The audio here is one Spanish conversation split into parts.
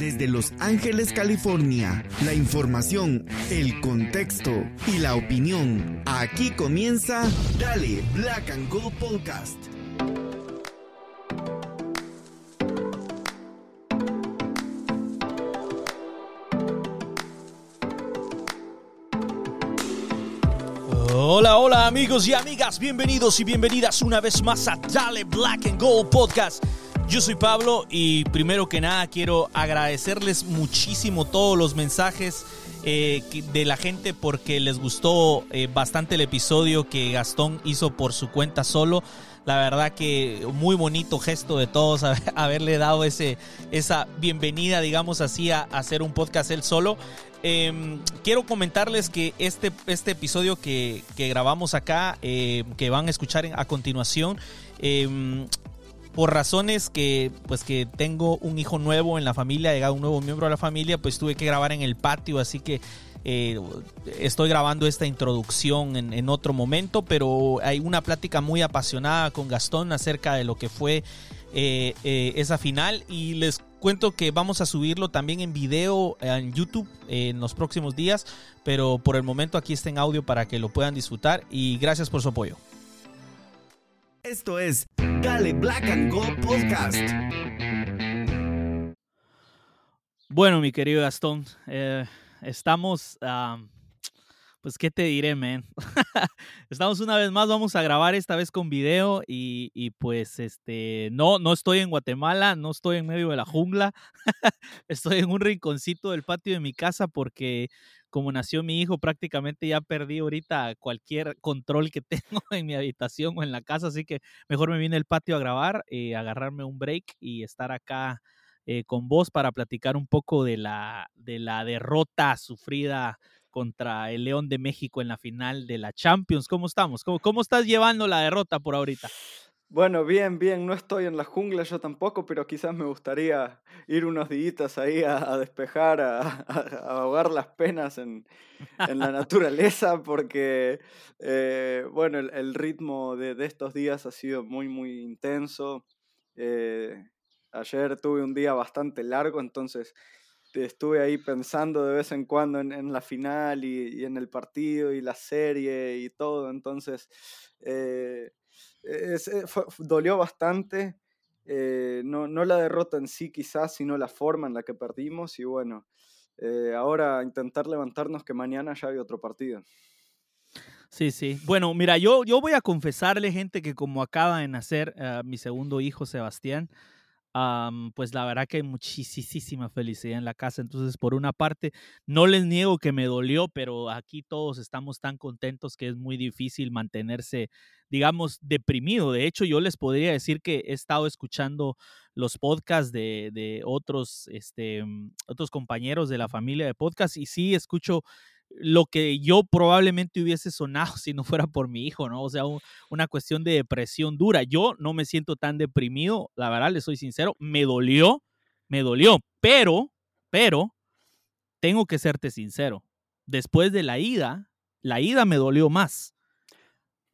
Desde Los Ángeles, California, la información, el contexto y la opinión. Aquí comienza Dale Black and Gold Podcast. Hola, hola amigos y amigas, bienvenidos y bienvenidas una vez más a Dale Black and Gold Podcast. Yo soy Pablo y primero que nada quiero agradecerles muchísimo todos los mensajes eh, de la gente porque les gustó eh, bastante el episodio que Gastón hizo por su cuenta solo. La verdad que muy bonito gesto de todos haberle dado ese, esa bienvenida, digamos así, a, hacer un podcast él solo. Em, quiero comentarles que este, este episodio que, grabamos acá, eh, que van a escuchar a continuación, em, por razones que pues que tengo un hijo nuevo en la familia, llegado un nuevo miembro de la familia, pues tuve que grabar en el patio, así que eh, estoy grabando esta introducción en, otro momento, pero hay una plática muy apasionada con Gastón acerca de lo que fue eh, eh, esa final y les cuento que vamos a subirlo también en video en YouTube en los próximos días, pero por el momento aquí está en audio para que lo puedan disfrutar y gracias por su apoyo. Esto es Dale Black and Gold Podcast. Bueno, mi querido Gastón, eh, estamos, pues, ¿qué te diré, man? estamos una vez más, vamos a grabar esta vez con video y, y, pues, este, no, no estoy en Guatemala, no estoy en medio de la jungla, estoy en un rinconcito del patio de mi casa porque como nació mi hijo, prácticamente ya perdí ahorita cualquier control que tengo en mi habitación o en la casa, así que mejor me vine al patio a grabar, eh, agarrarme un break y estar acá eh, con vos para platicar un poco de la, de la derrota sufrida contra el León de México en la final de la Champions. ¿Cómo estamos? ¿Cómo, cómo estás llevando la derrota por ahorita? Bueno, bien, bien, no estoy en la jungla yo tampoco, pero quizás me gustaría ir unos días ahí a, despejar, a, ahogar las penas en, la naturaleza, porque, eh, bueno, el, ritmo de, estos días ha sido muy, muy intenso. Eh, ayer tuve un día bastante largo, entonces estuve ahí pensando de vez en cuando en, la final y, en el partido y la serie y todo, entonces... Eh, eh, dolió bastante. Eh, no, no, la derrota en sí quizás, sino la forma en la que perdimos y bueno, eh, ahora intentar levantarnos que mañana ya hay otro partido. Sí, sí. Bueno, mira, yo, yo voy a confesarle, gente, que como acaba de nacer mi segundo hijo, Sebastián, pues la verdad que hay muchísima felicidad en la casa. Entonces, por una parte, no les niego que me dolió, pero aquí todos estamos tan contentos que es muy difícil mantenerse, digamos, deprimido. De hecho, yo les podría decir que he estado escuchando los podcasts de, de otros, este, otros compañeros de la familia de podcast y sí escucho lo que yo probablemente hubiese sonado si no fuera por mi hijo, ¿no? O sea, una cuestión de depresión dura. Yo no me siento tan deprimido, la verdad, le soy sincero, me dolió, me dolió, pero, pero, tengo que serte sincero, después de la ida, la ida me dolió más.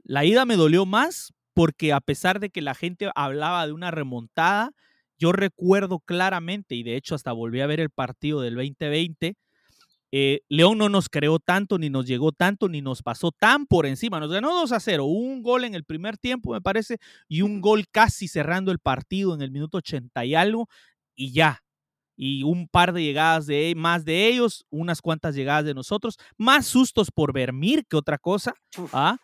La ida me dolió más porque a pesar de que la gente hablaba de una remontada, yo recuerdo claramente, y de hecho hasta volví a ver el partido del 2020, eh, León no nos creó tanto, ni nos llegó tanto, ni nos pasó tan por encima. Nos ganó 2 a 0, un gol en el primer tiempo, me parece, y un gol casi cerrando el partido en el minuto 80 y algo, y ya. Y un par de llegadas de más de ellos, unas cuantas llegadas de nosotros, más sustos por Vermir que otra cosa, ¿ah?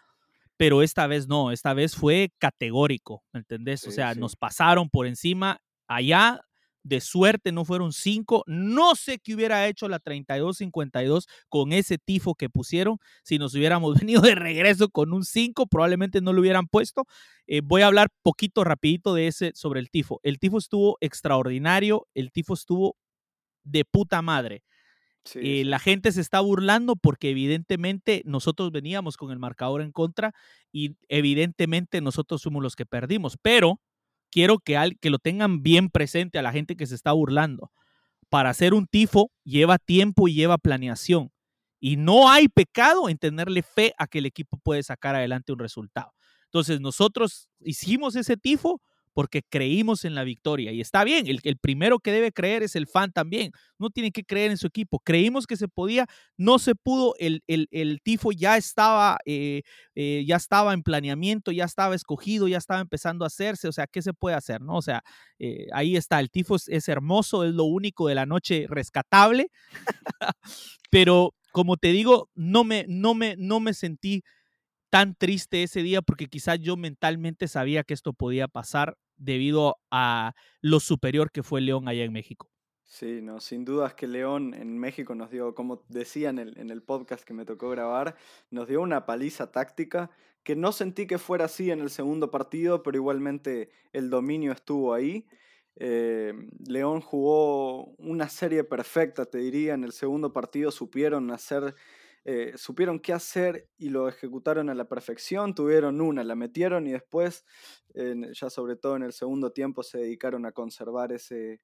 pero esta vez no, esta vez fue categórico, ¿entendés? o sea, nos pasaron por encima allá de suerte no fueron cinco. No sé qué hubiera hecho la 32-52 con ese tifo que pusieron. Si nos hubiéramos venido de regreso con un 5, probablemente no lo hubieran puesto. Eh, voy a hablar poquito rapidito de ese sobre el tifo. El tifo estuvo extraordinario, el tifo estuvo de puta madre. Eh, la gente se está burlando porque evidentemente nosotros veníamos con el marcador en contra y evidentemente nosotros fuimos los que perdimos, pero quiero que, al, que lo tengan bien presente a la gente que se está burlando. Para hacer un tifo lleva tiempo y lleva planeación. Y no hay pecado en tenerle fe a que el equipo puede sacar adelante un resultado. Entonces nosotros hicimos ese tifo porque creímos en la victoria. Y está bien, el, primero que debe creer es el fan también. No tiene que creer en su equipo. Creímos que se podía, no se pudo, el, el, el tifo ya estaba, eh, eh, ya estaba en planeamiento, ya estaba escogido, ya estaba empezando a hacerse. O sea, ¿qué se puede hacer? ¿no? O sea, eh, ahí está, el tifo es, es hermoso, es lo único de la noche rescatable. Pero como te digo, no me, no me, no me sentí tan triste ese día porque quizás yo mentalmente sabía que esto podía pasar debido a lo superior que fue León allá en México. Sí, no, sin dudas que León en México nos dio, como decía en el, en el podcast que me tocó grabar, nos dio una paliza táctica que no sentí que fuera así en el segundo partido, pero igualmente el dominio estuvo ahí. Eh, León jugó una serie perfecta, te diría, en el segundo partido supieron hacer eh, supieron qué hacer y lo ejecutaron a la perfección, tuvieron una, la metieron y después, ya sobre todo en el segundo tiempo, se dedicaron a conservar ese,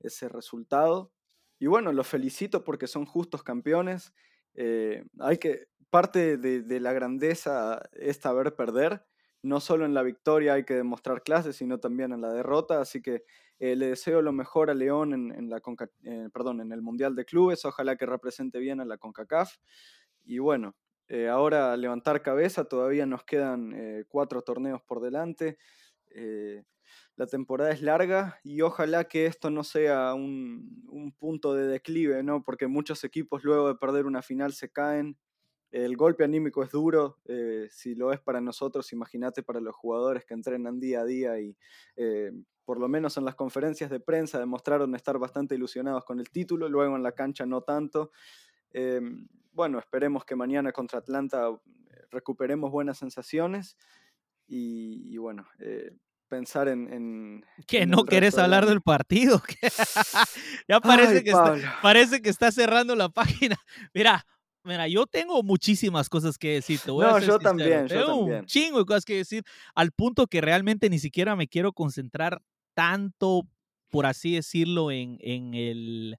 ese resultado. Y bueno, los felicito porque son justos campeones. Eh, hay que, parte de, de, la grandeza es saber perder. No solo en la victoria hay que demostrar clases, sino también en la derrota. Así que eh, le deseo lo mejor a León en, en la perdón, en el Mundial de Clubes. Ojalá que represente bien a la CONCACAF. Y bueno, eh, ahora levantar cabeza, todavía nos quedan eh, cuatro torneos por delante. Eh, la temporada es larga y ojalá que esto no sea un, un, punto de declive, ¿no? Porque muchos equipos luego de perder una final se caen. El golpe anímico es duro, si lo es para nosotros, imagínate para los jugadores que entrenan día a día y por lo menos en las conferencias de prensa demostraron estar bastante ilusionados con el título, luego en la cancha no tanto. Em, bueno, esperemos que mañana contra Atlanta eh, recuperemos buenas sensaciones y, bueno, eh, pensar en... que no querés hablar del partido. ya parece, que está, parece que está cerrando la página. Mira, Mira, yo tengo muchísimas cosas que decir. no, yo también, yo tengo también. un chingo de cosas que decir, al punto que realmente ni siquiera me quiero concentrar tanto, por así decirlo, en, en el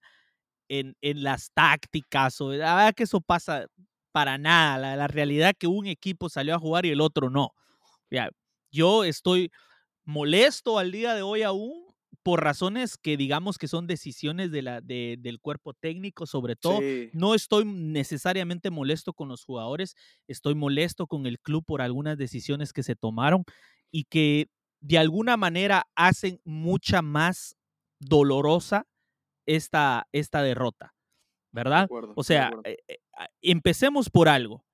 en, en las tácticas o la verdad que eso pasa para nada. La, la, realidad que un equipo salió a jugar y el otro no. Ya, yo estoy molesto al día de hoy aún por razones que digamos que son decisiones de la, de, del cuerpo técnico, sobre todo. Sí. No estoy necesariamente molesto con los jugadores, estoy molesto con el club por algunas decisiones que se tomaron y que de alguna manera hacen mucha más dolorosa esta, esta derrota, ¿verdad? De acuerdo, o sea, eh, eh, empecemos por algo.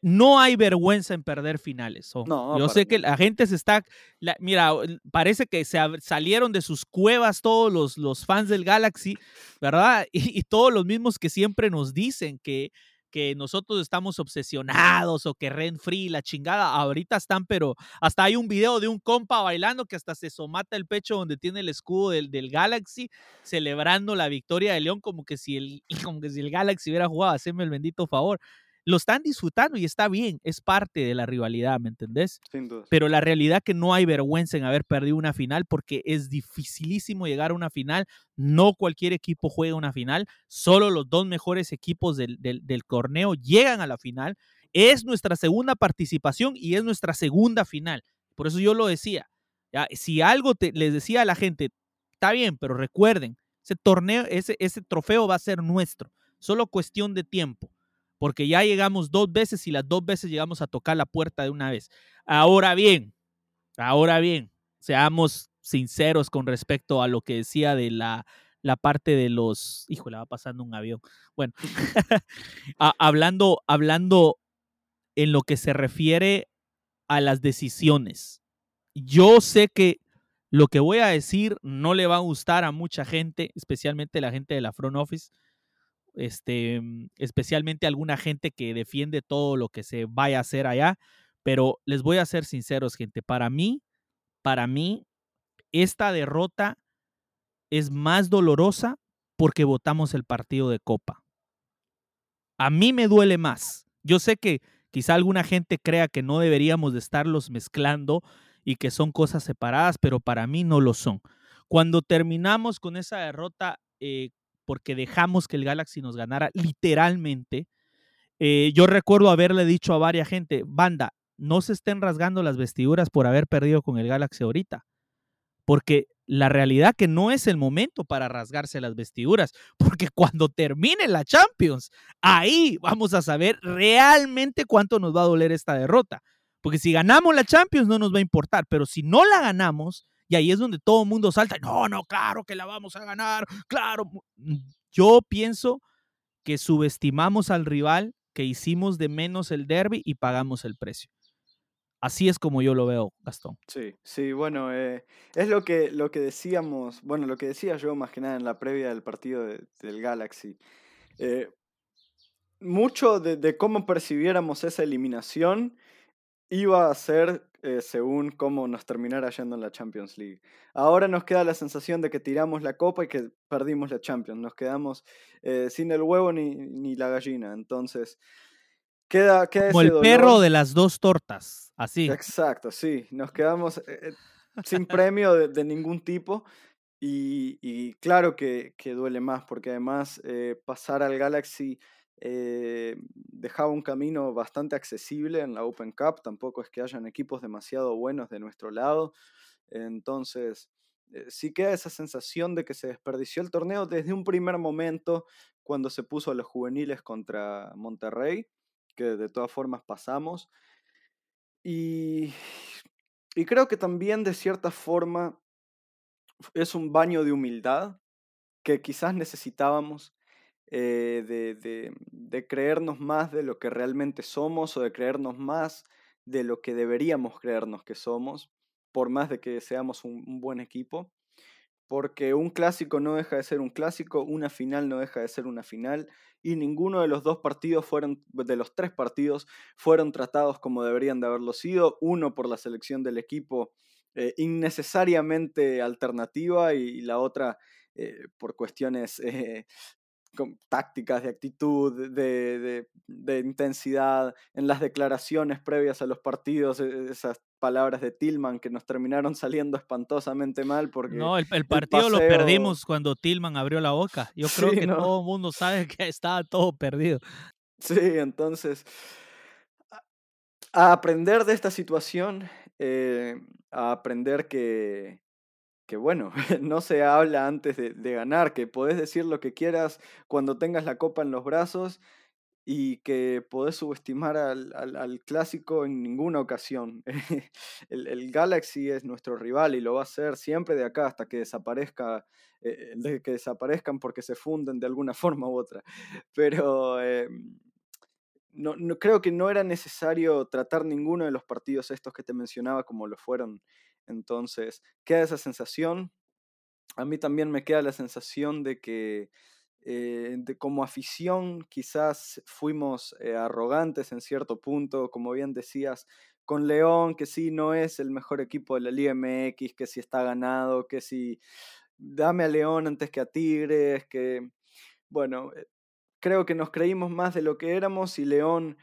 No hay vergüenza en perder finales. Oh. No, Yo sé que la gente se está. La, mira, parece que se salieron de sus cuevas todos los, los fans del Galaxy, ¿verdad? Y, y, todos los mismos que siempre nos dicen que, que nosotros estamos obsesionados o que Ren Free, la chingada, ahorita están, pero hasta hay un video de un compa bailando que hasta se somata el pecho donde tiene el escudo del, del Galaxy, celebrando la victoria de León como que si el, como que si el Galaxy hubiera jugado, haceme el bendito favor lo están disfrutando y está bien, es parte de la rivalidad, ¿me entendés? Sin duda. Pero la realidad que no hay vergüenza en haber perdido una final porque es dificilísimo llegar a una final, no cualquier equipo juega una final, solo los dos mejores equipos del, del, del torneo llegan a la final, es nuestra segunda participación y es nuestra segunda final, por eso yo lo decía, ¿ya? si algo te, les decía a la gente, está bien, pero recuerden, ese torneo, ese, ese trofeo va a ser nuestro, solo cuestión de tiempo porque ya llegamos dos veces y las dos veces llegamos a tocar la puerta de una vez. Ahora bien, ahora bien, seamos sinceros con respecto a lo que decía de la, la parte de los, híjole, va pasando un avión. Bueno, hablando, hablando en lo que se refiere a las decisiones. Yo sé que lo que voy a decir no le va a gustar a mucha gente, especialmente la gente de la front office, este, especialmente alguna gente que defiende todo lo que se vaya a hacer allá, pero les voy a ser sinceros, gente, para mí, para mí, esta derrota es más dolorosa porque votamos el partido de Copa. A mí me duele más. Yo sé que quizá alguna gente crea que no deberíamos de estarlos mezclando y que son cosas separadas, pero para mí no lo son. Cuando terminamos con esa derrota eh, porque dejamos que el Galaxy nos ganara literalmente. Eh, yo recuerdo haberle dicho a varias gente, banda, no se estén rasgando las vestiduras por haber perdido con el Galaxy ahorita. porque la realidad que no es el momento para rasgarse las vestiduras, porque cuando termine la Champions, ahí vamos a saber realmente cuánto nos va a doler esta derrota. Porque si ganamos la Champions no nos va a importar, pero si no la ganamos, y ahí es donde todo el mundo salta, no, no, claro que la vamos a ganar, claro. Mm, yo pienso que subestimamos al rival, que hicimos de menos el derby y pagamos el precio. Así es como yo lo veo, Gastón. Sí, sí, bueno, eh, es lo que, lo que decíamos, bueno, lo que decía yo más que nada en la previa del partido del Galaxy. Eh, mucho de, cómo percibiéramos esa eliminación iba a ser eh, según cómo nos terminara yendo en la Champions League. Ahora nos queda la sensación de que tiramos la copa y que perdimos la Champions. Nos quedamos sin el huevo ni, ni la gallina. Entonces, Queda, Como el perro de las dos tortas, así. Exacto, sí. Nos quedamos eh, eh, sin premio de, ningún tipo. Y, claro que, duele más, porque además eh, pasar al Galaxy dejaba un camino bastante accesible en la Open Cup. Tampoco es que hayan equipos demasiado buenos de nuestro lado. Entonces, sí queda esa sensación de que se desperdició el torneo desde un primer momento cuando se puso a los juveniles contra Monterrey que de todas formas pasamos. Y creo que también de cierta forma es un baño de humildad que quizás necesitábamos eh, de, de, de, creernos más de lo que realmente somos o de creernos más de lo que deberíamos creernos que somos, por más de que seamos un buen equipo porque un clásico no deja de ser un clásico, una final no deja de ser una final, y ninguno de los dos partidos fueron, de los tres partidos, fueron tratados como deberían de haberlo sido, uno por la selección del equipo eh, innecesariamente alternativa y, la otra eh, por cuestiones tácticas, de actitud, de, de, intensidad, en las declaraciones previas a los partidos, e, esas palabras de Tillman que nos terminaron saliendo espantosamente mal porque... No, el, partido lo perdimos cuando Tillman abrió la boca. Yo creo que todo el mundo sabe que estaba todo perdido. Sí, entonces, a aprender de esta situación, eh, a aprender que, que bueno, no se habla antes de, de, ganar, que podés decir lo que quieras cuando tengas la copa en los brazos y que podés subestimar al, al, clásico en ninguna ocasión. el, el, Galaxy es nuestro rival y lo va a ser siempre de acá hasta que desaparezca, eh, de que desaparezcan porque se funden de alguna forma u otra. Pero eh, no, no, creo que no era necesario tratar ninguno de los partidos estos que te mencionaba como lo fueron. Entonces, queda esa sensación. A mí también me queda la sensación de que eh, de, como afición quizás fuimos eh, arrogantes en cierto punto, como bien decías, con León, que sí no es el mejor equipo de la Liga MX, que si está ganado, que si dame a León antes que a Tigres, que bueno, eh, creo que nos creímos más de lo que éramos y León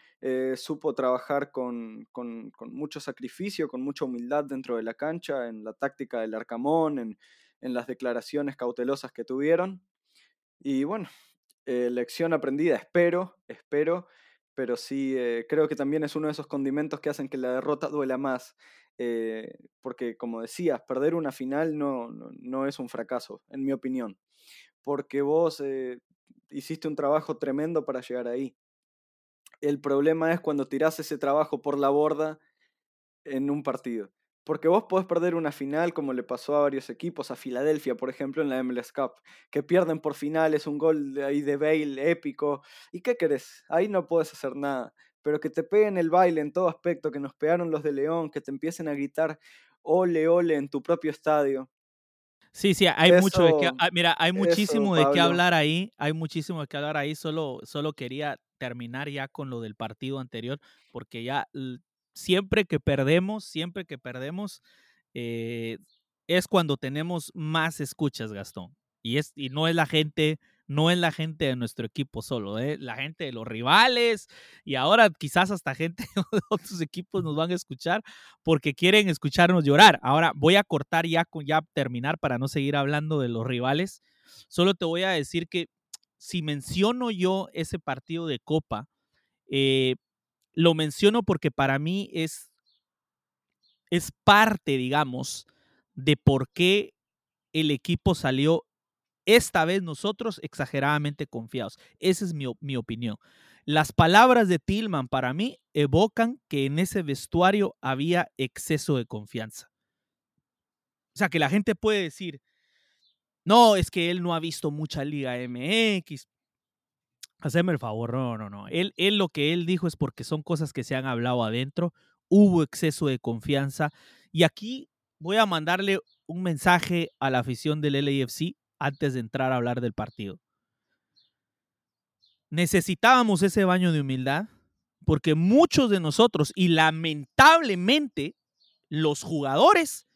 supo trabajar con, con, con, mucho sacrificio, con mucha humildad dentro de la cancha, en la táctica del Arcamón, en, en las declaraciones cautelosas que tuvieron. Y bueno, eh, lección aprendida, espero, espero, pero sí eh, creo que también es uno de esos condimentos que hacen que la derrota duela más, eh, porque como decías, perder una final no, no, no, es un fracaso, en mi opinión, porque vos hiciste un trabajo tremendo para llegar ahí. El problema es cuando tirás ese trabajo por la borda en un partido. Porque vos podés perder una final como le pasó a varios equipos, a Filadelfia, por ejemplo, en la MLS Cup, que pierden por finales, un gol de ahí de Bale épico. ¿Y qué querés? Ahí no puedes hacer nada. Pero que te peguen el baile en todo aspecto, que nos pegaron los de León, que te empiecen a gritar ole, ole en tu propio estadio. Sí, sí, hay mucho de que, ah, mira, hay muchísimo de qué hablar ahí, hay muchísimo de qué hablar ahí, solo, solo quería terminar ya con lo del partido anterior, porque ya siempre que perdemos, siempre que perdemos, eh, es cuando tenemos más escuchas, Gastón. Y, es, y no es la gente, no es la gente de nuestro equipo solo, ¿eh? la gente de los rivales y ahora quizás hasta gente de otros equipos nos van a escuchar porque quieren escucharnos llorar. Ahora voy a cortar ya ya terminar para no seguir hablando de los rivales. Solo te voy a decir que si menciono yo ese partido de Copa, eh, lo menciono porque para mí es, es parte, digamos, de por qué el equipo salió esta vez nosotros exageradamente confiados. Esa es mi, mi opinión. Las palabras de Tillman para mí evocan que en ese vestuario había exceso de confianza. O sea, que la gente puede decir, no, es que él no ha visto mucha Liga MX. Haceme el favor, no, no, no. Él, él lo que él dijo es porque son cosas que se han hablado adentro, hubo exceso de confianza. Y aquí voy a mandarle un mensaje a la afición del LAFC antes de entrar a hablar del partido. Necesitábamos ese baño de humildad porque muchos de nosotros, y lamentablemente los jugadores,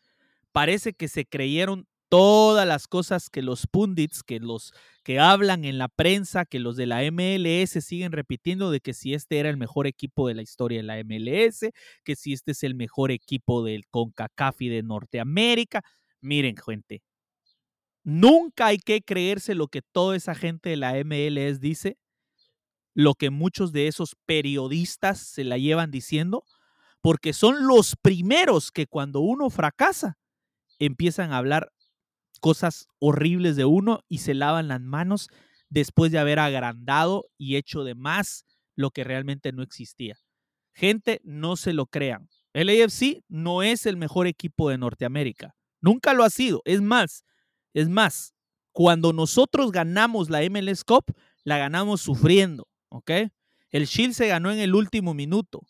parece que se creyeron todas las cosas que los pundits, que los que hablan en la prensa, que los de la MLS siguen repitiendo de que si este era el mejor equipo de la historia de la MLS, que si este es el mejor equipo del CONCACAF y de Norteamérica. Miren, gente, nunca hay que creerse lo que toda esa gente de la MLS dice, lo que muchos de esos periodistas se la llevan diciendo, porque son los primeros que cuando uno fracasa empiezan a hablar cosas horribles de uno y se lavan las manos después de haber agrandado y hecho de más lo que realmente no existía. Gente, no se lo crean. El AFC no es el mejor equipo de Norteamérica. Nunca lo ha sido. Es más, es más, cuando nosotros ganamos la MLS Cup, la ganamos sufriendo, ¿ok? El Shield se ganó en el último minuto.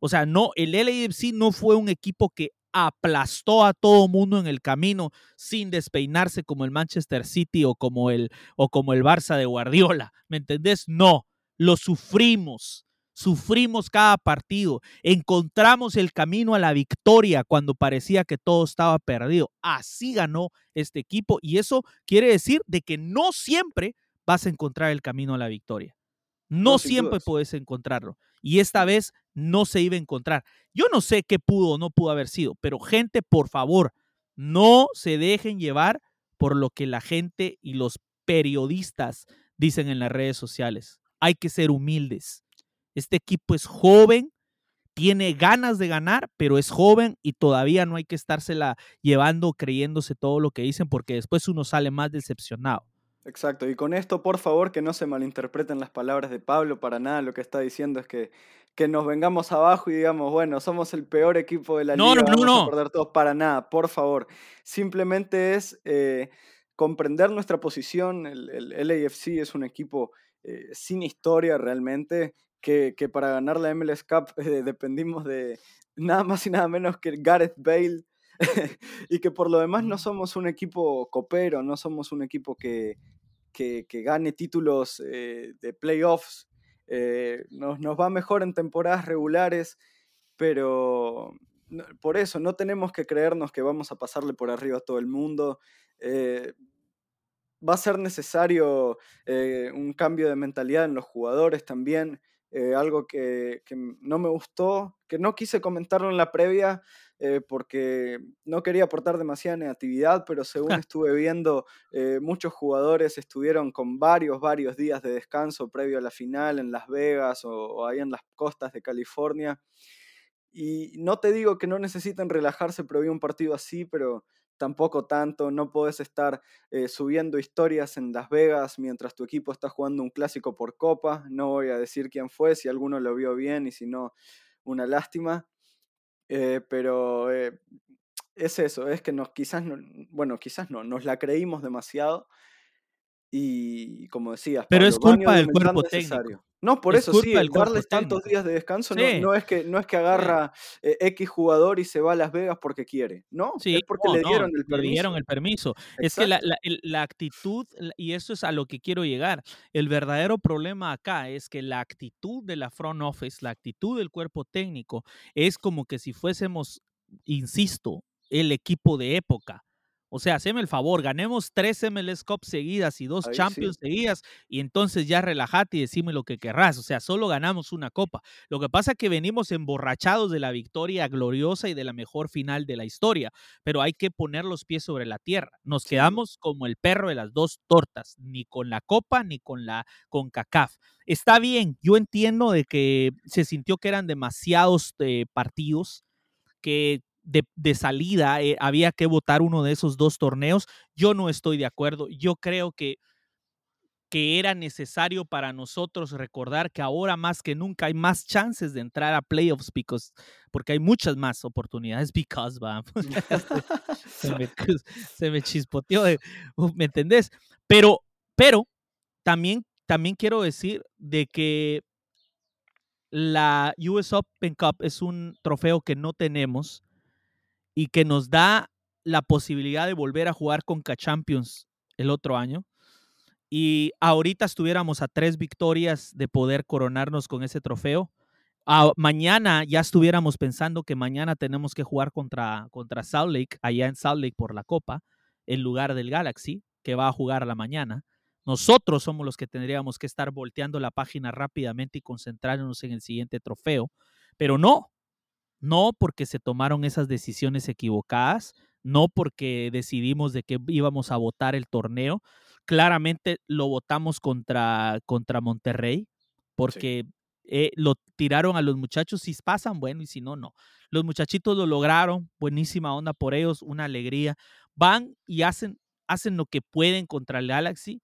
O sea, no, el LAFC no fue un equipo que aplastó a todo mundo en el camino sin despeinarse como el Manchester City o como el, o como el Barça de Guardiola. ¿Me entendés? No, lo sufrimos. Sufrimos cada partido, encontramos el camino a la victoria cuando parecía que todo estaba perdido. Así ganó este equipo y eso quiere decir de que no siempre vas a encontrar el camino a la victoria. No, siempre puedes encontrarlo. Y esta vez no se iba a encontrar. Yo no sé qué pudo o no pudo haber sido, pero gente, por favor, no se dejen llevar por lo que la gente y los periodistas dicen en las redes sociales. Hay que ser humildes. Este equipo es joven, tiene ganas de ganar, pero es joven y todavía no hay que estársela llevando creyéndose todo lo que dicen porque después uno sale más decepcionado. Exacto, y con esto, por favor, que no se malinterpreten las palabras de Pablo, para nada lo que está diciendo es que, que nos vengamos abajo y digamos, bueno, somos el peor equipo de la liga, no, vamos a perder todos, para nada, por favor. Simplemente es eh, comprender nuestra posición, el, el, LAFC es un equipo eh, sin historia realmente, que, que, para ganar la MLS Cup eh, dependimos de nada más y nada menos que Gareth Bale, y que por lo demás no somos un equipo copero, no somos un equipo que, que, gane títulos eh, de playoffs. Eh, nos, nos, va mejor en temporadas regulares, pero por eso no tenemos que creernos que vamos a pasarle por arriba a todo el mundo. Eh, va a ser necesario un cambio de mentalidad en los jugadores también. Algo que, que, no me gustó, que no quise comentarlo en la previa, eh, porque no quería aportar demasiada negatividad, pero según estuve viendo, eh, muchos jugadores estuvieron con varios, varios días de descanso previo a la final en Las Vegas o, ahí en las costas de California. Y no te digo que no necesiten relajarse previo a un partido así, pero tampoco tanto. No puedes estar eh, subiendo historias en Las Vegas mientras tu equipo está jugando un clásico por copa. No voy a decir quién fue, si alguno lo vio bien y si no, una lástima. Eh, pero eh, es eso, es que nos quizás, no, bueno, quizás no, nos la creímos demasiado y como decías, pero es culpa del cuerpo técnico. No, por eso sí, darles tantos días de descanso no, es que, no es que agarra eh, X jugador y se va a Las Vegas porque quiere, ¿no? Sí, es porque le dieron el permiso. Le dieron el permiso. Es que la, la, actitud, y eso es a lo que quiero llegar, el verdadero problema acá es que la actitud de la front office, la actitud del cuerpo técnico, es como que si fuésemos, insisto, el equipo de época. O sea, haceme el favor, ganemos tres MLS Cup seguidas y dos Champions seguidas y entonces ya relájate y decime lo que querrás. O sea, solo ganamos una copa. Lo que pasa es que venimos emborrachados de la victoria gloriosa y de la mejor final de la historia, pero hay que poner los pies sobre la tierra. Nos quedamos como el perro de las dos tortas, ni con la copa ni con la con CACAF. Está bien, yo entiendo de que se sintió que eran demasiados eh, partidos, que de, salida, eh, había que votar uno de esos dos torneos. Yo no estoy de acuerdo. Yo creo que, que era necesario para nosotros recordar que ahora más que nunca hay más chances de entrar a playoffs because, porque hay muchas más oportunidades. Because, va, se, me, se me chispoteó, ¿me entendés? Pero, pero también, también quiero decir de que la US Open Cup es un trofeo que no tenemos y que nos da la posibilidad de volver a jugar con K-Champions el otro año. Y ahorita estuviéramos a tres victorias de poder coronarnos con ese trofeo. mañana ya estuviéramos pensando que mañana tenemos que jugar contra, contra Salt Lake, allá en Salt Lake por la Copa, en lugar del Galaxy, que va a jugar a la mañana. Nosotros somos los que tendríamos que estar volteando la página rápidamente y concentrarnos en el siguiente trofeo, pero no, no porque se tomaron esas decisiones equivocadas, no porque decidimos de que íbamos a votar el torneo, claramente lo votamos contra, contra Monterrey, porque eh, lo tiraron a los muchachos, si pasan, bueno, y si no, no. Los muchachitos lo lograron, buenísima onda por ellos, una alegría. Van y hacen, hacen lo que pueden contra el Galaxy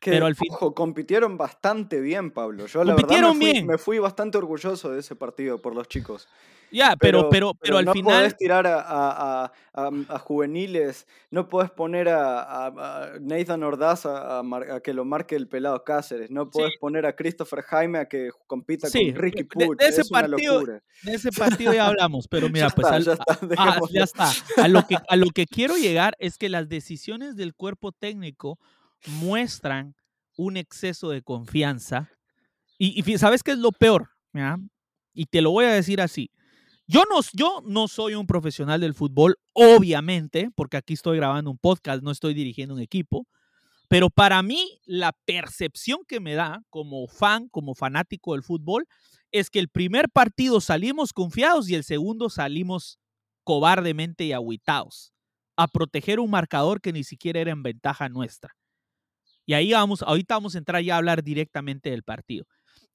pero al fin... compitieron bastante bien, Pablo. Yo la verdad me fui, me fui, bastante orgulloso de ese partido por los chicos. Ya, pero, pero, pero, al no final. No podés tirar a, a, juveniles, no podés poner a, Nathan Ordaz a, que lo marque el pelado Cáceres, no podés poner a Christopher Jaime a que compita con Ricky Puch. De, ese partido, de ese partido ya hablamos, pero mira, pues. ya, está, ya está. A lo, que, a lo que quiero llegar es que las decisiones del cuerpo técnico muestran un exceso de confianza. Y, ¿sabes qué es lo peor? Y te lo voy a decir así. Yo no, soy un profesional del fútbol, obviamente, porque aquí estoy grabando un podcast, no estoy dirigiendo un equipo, pero para mí la percepción que me da como fan, como fanático del fútbol, es que el primer partido salimos confiados y el segundo salimos cobardemente y aguitados a proteger un marcador que ni siquiera era en ventaja nuestra. Y ahí vamos, ahorita vamos a entrar ya a hablar directamente del partido.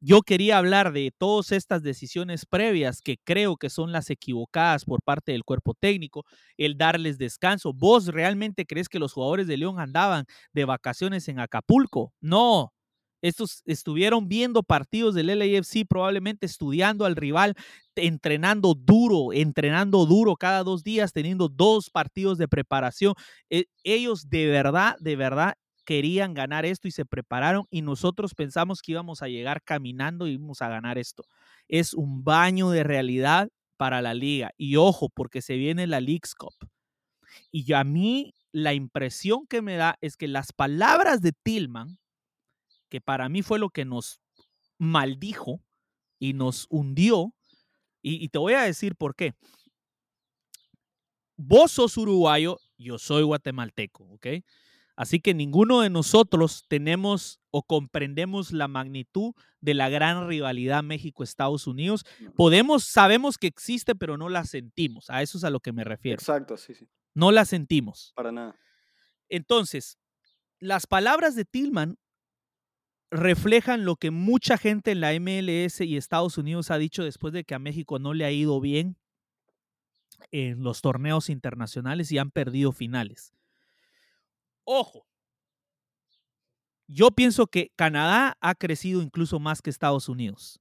Yo quería hablar de todas estas decisiones previas que creo que son las equivocadas por parte del cuerpo técnico, el darles descanso. ¿Vos realmente crees que los jugadores de León andaban de vacaciones en Acapulco? No. Estos estuvieron viendo partidos del LAFC, probablemente estudiando al rival, entrenando duro, entrenando duro cada dos días, teniendo dos partidos de preparación. E, ellos de verdad, de verdad querían ganar esto y se prepararon y nosotros pensamos que íbamos a llegar caminando y íbamos a ganar esto. Es un baño de realidad para la liga. Y ojo, porque se viene la League's Cup. Y a mí la impresión que me da es que las palabras de Tillman, que para mí fue lo que nos maldijo y nos hundió, y, y te voy a decir por qué. Vos sos uruguayo, yo soy guatemalteco, ¿ok? Así que ninguno de nosotros tenemos o comprendemos la magnitud de la gran rivalidad México-Estados Unidos. Podemos, sabemos que existe, pero no la sentimos. A eso es a lo que me refiero. Exacto, sí, sí. No la sentimos. Para nada. Entonces, las palabras de Tillman reflejan lo que mucha gente en la MLS y Estados Unidos ha dicho después de que a México no le ha ido bien en los torneos internacionales y han perdido finales. Ojo, yo pienso que Canadá ha crecido incluso más que Estados Unidos.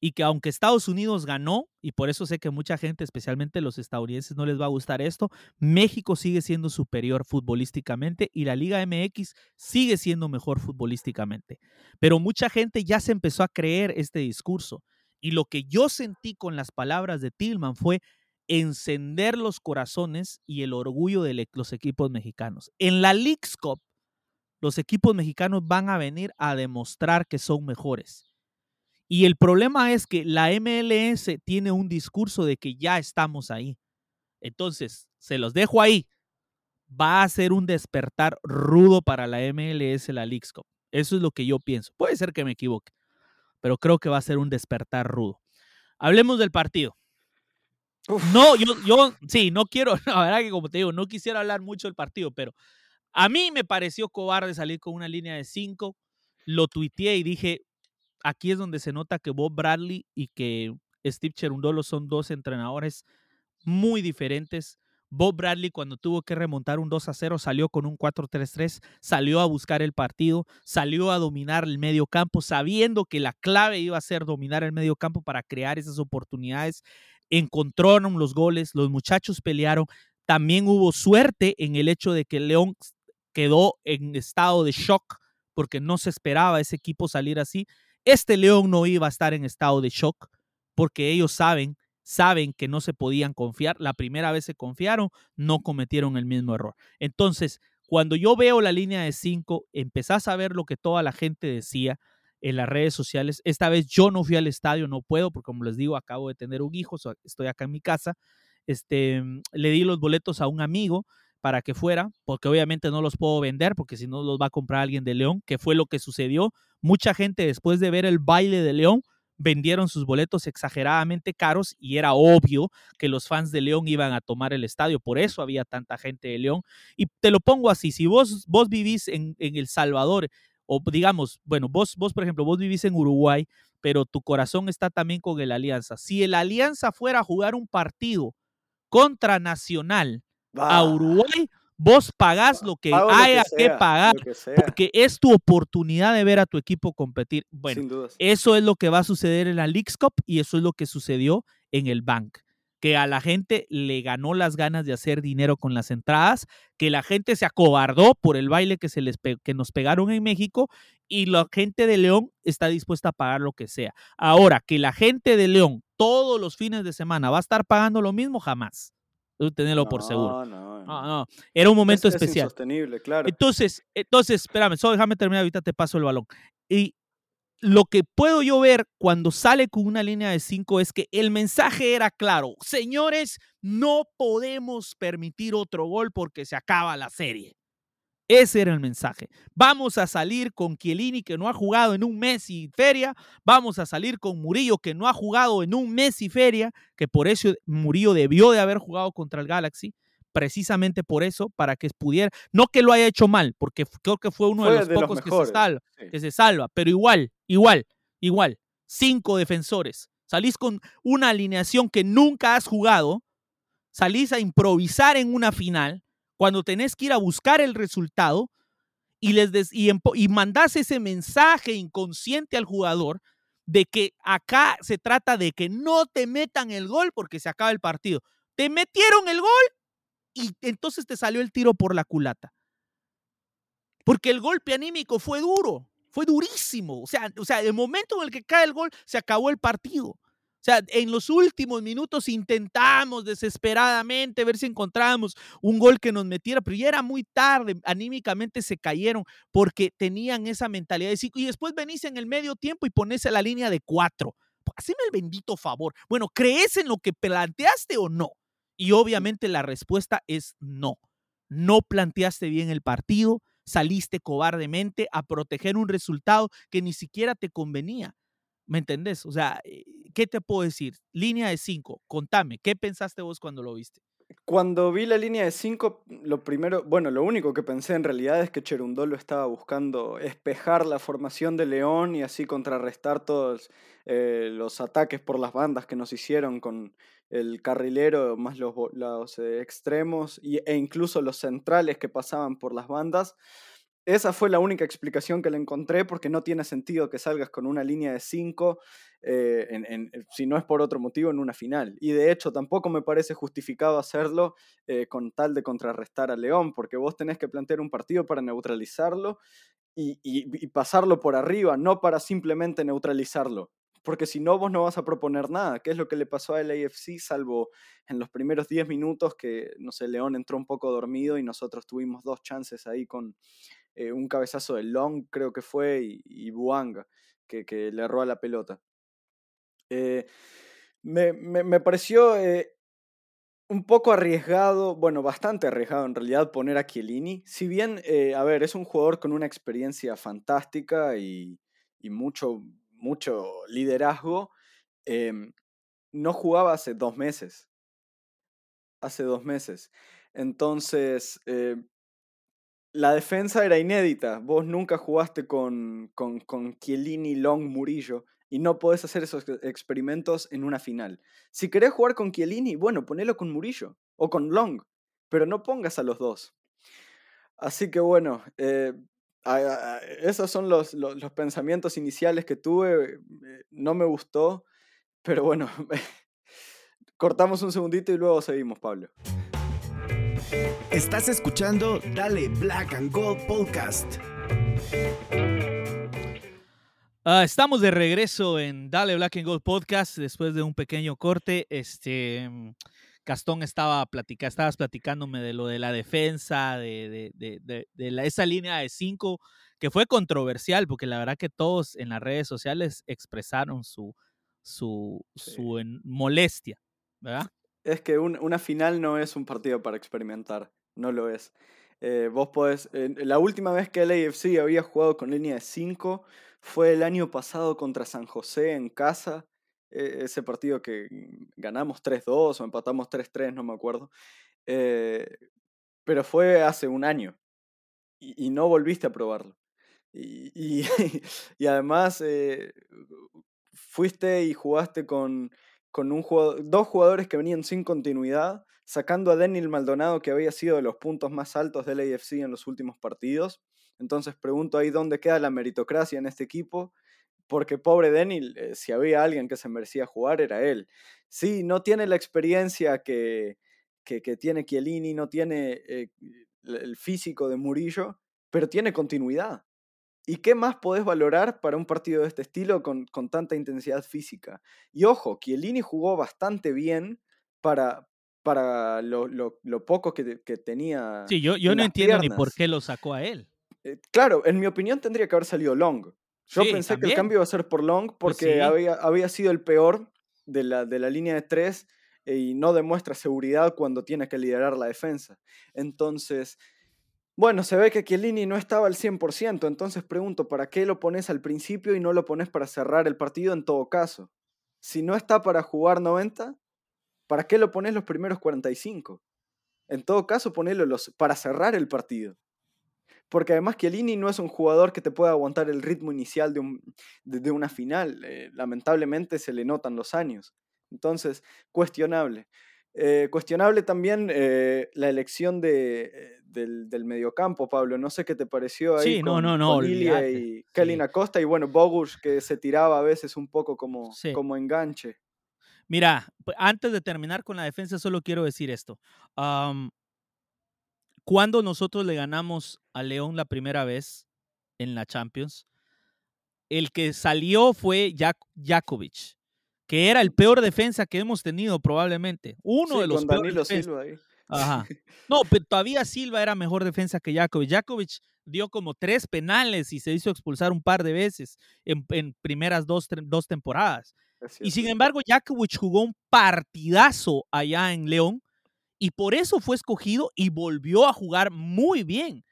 Y que aunque Estados Unidos ganó, y por eso sé que mucha gente, especialmente los estadounidenses, no les va a gustar esto, México sigue siendo superior futbolísticamente y la Liga MX sigue siendo mejor futbolísticamente. Pero mucha gente ya se empezó a creer este discurso. Y lo que yo sentí con las palabras de Tillman fue encender los corazones y el orgullo de los equipos mexicanos. En la League's Cup, los equipos mexicanos van a venir a demostrar que son mejores. Y el problema es que la MLS tiene un discurso de que ya estamos ahí. Entonces, se los dejo ahí. Va a ser un despertar rudo para la MLS, la League's Cup. Eso es lo que yo pienso. Puede ser que me equivoque, pero creo que va a ser un despertar rudo. Hablemos del partido. No, yo, yo, sí, no quiero, la verdad que como te digo, no quisiera hablar mucho del partido, pero a mí me pareció cobarde salir con una línea de cinco. Lo tuiteé y dije, aquí es donde se nota que Bob Bradley y que Steve Cherundolo son dos entrenadores muy diferentes. Bob Bradley cuando tuvo que remontar un 2 a 0 salió con un 4-3-3, salió a buscar el partido, salió a dominar el medio campo, sabiendo que la clave iba a ser dominar el medio campo para crear esas oportunidades. Encontraron los goles, los muchachos pelearon. También hubo suerte en el hecho de que León quedó en estado de shock porque no se esperaba ese equipo salir así. Este León no iba a estar en estado de shock porque ellos saben saben que no se podían confiar. La primera vez se confiaron, no cometieron el mismo error. Entonces, cuando yo veo la línea de cinco, empezás a ver lo que toda la gente decía en las redes sociales. Esta vez yo no fui al estadio, no puedo, porque como les digo, acabo de tener un hijo, estoy acá en mi casa. Este, le di los boletos a un amigo para que fuera, porque obviamente no los puedo vender, porque si no los va a comprar alguien de León, que fue lo que sucedió. Mucha gente después de ver el baile de León vendieron sus boletos exageradamente caros y era obvio que los fans de León iban a tomar el estadio, por eso había tanta gente de León. Y te lo pongo así, si vos, vos vivís en, El Salvador, o digamos, bueno, vos, vos, por ejemplo, vos vivís en Uruguay, pero tu corazón está también con el Alianza. Si el Alianza fuera a jugar un partido contra Nacional a Uruguay, Vos pagás lo que haya que, pagar, porque es tu oportunidad de ver a tu equipo competir. Bueno, eso es lo que va a suceder en la Leagues Cup y eso es lo que sucedió en el Bank. Que a la gente le ganó las ganas de hacer dinero con las entradas, que la gente se acobardó por el baile que, se les que nos pegaron en México y la gente de León está dispuesta a pagar lo que sea. Ahora, que la gente de León todos los fines de semana va a estar pagando lo mismo, jamás. Tenerlo por seguro. No, no, no. Era un momento especial. insostenible, claro. Entonces, entonces, espérame, solo déjame terminar, ahorita te paso el balón. Y lo que puedo yo ver cuando sale con una línea de cinco es que el mensaje era claro. Señores, no podemos permitir otro gol porque se acaba la serie. Ese era el mensaje. Vamos a salir con Chiellini, que no ha jugado en un mes y feria. Vamos a salir con Murillo, que no ha jugado en un mes y feria, que por eso Murillo debió de haber jugado contra el Galaxy. Precisamente por eso, para que pudiera, no que lo haya hecho mal, porque creo que fue uno de los pocos que, se salva, que se salva, pero igual, igual, igual. Cinco defensores. Salís con una alineación que nunca has jugado, salís a improvisar en una final cuando tenés que ir a buscar el resultado y, les y, y mandás ese mensaje inconsciente al jugador de que acá se trata de que no te metan el gol porque se acaba el partido. Te metieron el gol y entonces te salió el tiro por la culata. Porque el golpe anímico fue duro, fue durísimo. O sea, o sea, el momento en el que cae el gol, se acabó el partido. O sea, en los últimos minutos intentamos desesperadamente ver si encontrábamos un gol que nos metiera, pero ya era muy tarde, anímicamente se cayeron porque tenían esa mentalidad de. Y después venís en el medio tiempo y pones a la línea de cuatro. Haceme el bendito favor. Bueno, ¿crees en lo que planteaste o no? Y obviamente la respuesta es no. No planteaste bien el partido, saliste cobardemente a proteger un resultado que ni siquiera te convenía. ¿Me entendés? O sea, eh, ¿qué te puedo decir? Línea de cinco, contame, ¿qué pensaste vos cuando lo viste? Cuando vi la línea de cinco, lo primero, bueno, lo único que pensé en realidad es que Cherundolo estaba buscando espejar la formación de León y así contrarrestar todos eh, los ataques por las bandas que nos hicieron con el carrilero, más los, los eh, extremos e incluso los centrales que pasaban por las bandas. Esa fue la única explicación que le encontré porque no tiene sentido que salgas con una línea de 5, eh, eh, si no es por otro motivo, en una final. Y de hecho tampoco me parece justificado hacerlo eh, con tal de contrarrestar a León, porque vos tenés que plantear un partido para neutralizarlo y, y pasarlo por arriba, no para simplemente neutralizarlo porque si no vos no vas a proponer nada, ¿Qué es lo que le pasó al AFC, salvo en los primeros 10 minutos que, no sé, León entró un poco dormido y nosotros tuvimos dos chances ahí con, eh, un cabezazo de Long, creo que fue, y, Buanga, que, le erró a la pelota. Eh, me, pareció eh, un poco arriesgado, bueno, bastante arriesgado en realidad poner a Chiellini. Si bien, a ver, es un jugador con una experiencia fantástica y, mucho, mucho liderazgo, em, no jugaba hace dos meses. Hace dos meses. Entonces, la defensa era inédita. Vos nunca jugaste con, con, con Chiellini, Long, Murillo y no podés hacer esos experimentos en una final. Si querés jugar con Chiellini, bueno, ponelo con Murillo o con Long, pero no pongas a los dos. Así que bueno, eh, esos son los, los, pensamientos iniciales que tuve. Eh, no me gustó, pero bueno, cortamos un segundito y luego seguimos, Pablo. Estás escuchando Dale Black and Gold Podcast. Ah, estamos de regreso en Dale Black and Gold Podcast después de un pequeño corte. Este Gastón estaba platicando, estabas platicándome de lo de la defensa, de, esa línea de cinco, que fue controversial, porque la verdad que todos en las redes sociales expresaron su, su, su molestia, ¿verdad? Es que una final no es un partido para experimentar, no lo es. Eh, vos podés. la última vez que el AFC había jugado con línea de 5 fue el año pasado contra San José en casa. E, ese partido que ganamos 3-2 o empatamos 3-3, no me acuerdo. Eh, pero fue hace un año y, no volviste a probarlo. Y, además eh, fuiste y jugaste con, con un dos jugadores que venían sin continuidad, sacando a Daniel Maldonado, que había sido de los puntos más altos del AFC en los últimos partidos. Entonces pregunto ahí dónde queda la meritocracia en este equipo, porque pobre Daniel, eh, si había alguien que se merecía jugar, era él. Sí, no tiene la experiencia que, que, tiene Chiellini, no tiene eh, el físico de Murillo, pero tiene continuidad. ¿Y qué más podés valorar para un partido de este estilo con, con tanta intensidad física? Y ojo, Chiellini jugó bastante bien para, para lo, lo, lo poco que, que, tenía. Sí, yo, yo no entiendo ni por qué lo sacó a él. Eh, claro, en mi opinión tendría que haber salido Long. Yo pensé que el cambio iba a ser por Long pues porque había, había sido el peor de la, de la línea de tres eh, y no demuestra seguridad cuando tiene que liderar la defensa. Entonces, bueno, se ve que Chiellini no estaba al 100%, entonces pregunto, ¿para qué lo pones al principio y no lo pones para cerrar el partido en todo caso? Si no está para jugar 90, ¿para qué lo pones los primeros 45? En todo caso, ponelo los, para cerrar el partido. Porque además Chiellini no es un jugador que te pueda aguantar el ritmo inicial de, un, de, una final. Eh, lamentablemente se le notan los años. Entonces, cuestionable. Eh, cuestionable también eh, la elección de, del, del, mediocampo, Pablo. No sé qué te pareció ahí. Sí, no, no, no. y Kelly Acosta y bueno, Bogush que se tiraba a veces un poco como, como enganche. Mira, antes de terminar con la defensa, solo quiero decir esto. cuando nosotros le ganamos a León la primera vez en la Champions, el que salió fue Jak Jakovic que era el peor defensa que hemos tenido probablemente. Uno de los con Danilo Silva ahí. Ajá. No, pero todavía Silva era mejor defensa que Jakovic. Jakovic dio como tres penales y se hizo expulsar un par de veces en, primeras dos, dos temporadas. Y sin embargo, Jakovic jugó un partidazo allá en León y por eso fue escogido y volvió a jugar muy bien.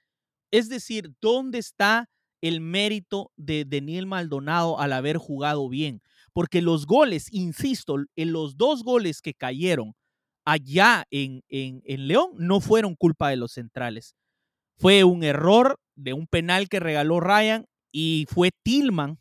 Es decir, ¿dónde está el mérito de Daniel Maldonado al haber jugado bien? porque los goles, insisto, en los dos goles que cayeron allá en, en, en León no fueron culpa de los centrales. Fue un error de un penal que regaló Ryan y fue Tillman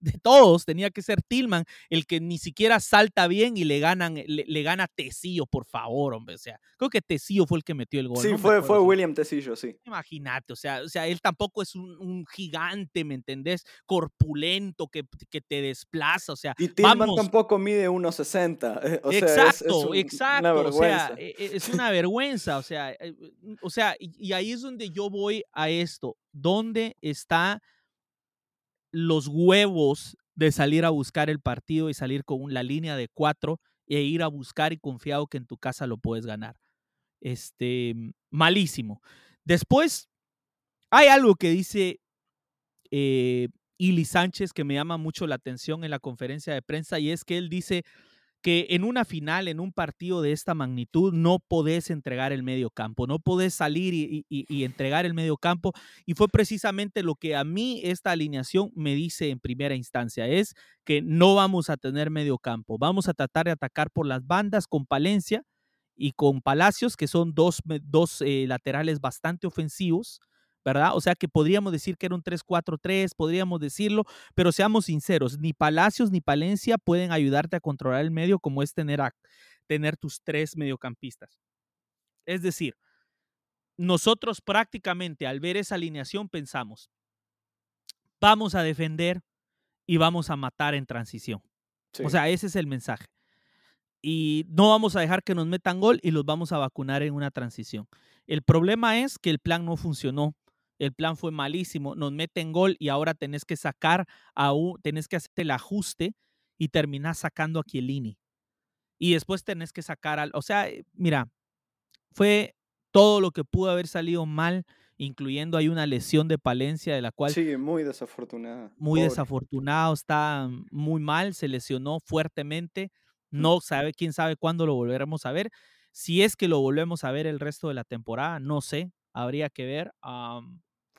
de todos, tenía que ser Tillman el que ni siquiera salta bien y le ganan, le, gana Tecillo, por favor, hombre. O sea, creo que Tecillo fue el que metió el gol. Sí, fue, fue William Tecillo, sí. Imagínate, o sea, o sea, él tampoco es un, gigante, ¿me entendés? Corpulento que, que, te desplaza, o sea. Y Tillman tampoco mide 1.60. Eh, o sea, exacto, es, exacto. o sea, e, e, es una vergüenza, o sea, eh, o sea, y ahí es donde yo voy a esto. ¿Dónde está los huevos de salir a buscar el partido y salir con la línea de cuatro e ir a buscar y confiado que en tu casa lo puedes ganar. Este, malísimo. Después, hay algo que dice eh, Ili Sánchez que me llama mucho la atención en la conferencia de prensa y es que él dice que en una final, en un partido de esta magnitud, no podés entregar el medio campo, no podés salir y, entregar el medio campo. Y fue precisamente lo que a mí esta alineación me dice en primera instancia, es que no vamos a tener medio campo, vamos a tratar de atacar por las bandas con Palencia y con Palacios, que son dos, dos eh, laterales bastante ofensivos. ¿Verdad? O sea que podríamos decir que era un 3-4-3, podríamos decirlo, pero seamos sinceros, ni Palacios ni Palencia pueden ayudarte a controlar el medio como es tener, a, tener tus tres mediocampistas. Es decir, nosotros prácticamente al ver esa alineación pensamos, vamos a defender y vamos a matar en transición. O sea, ese es el mensaje. Y no vamos a dejar que nos metan gol y los vamos a vacunar en una transición. El problema es que el plan no funcionó el plan fue malísimo, nos meten gol y ahora tenés que sacar a un, tenés que hacer el ajuste y terminar sacando a Chiellini. Y después tenés que sacar al, o sea, eh, mira, fue todo lo que pudo haber salido mal, incluyendo hay una lesión de Palencia de la cual Sí, muy desafortunada. Muy desafortunado, está muy mal, se lesionó fuertemente, mm. no sabe quién sabe cuándo lo volveremos a ver. Si es que lo volvemos a ver el resto de la temporada, no sé, habría que ver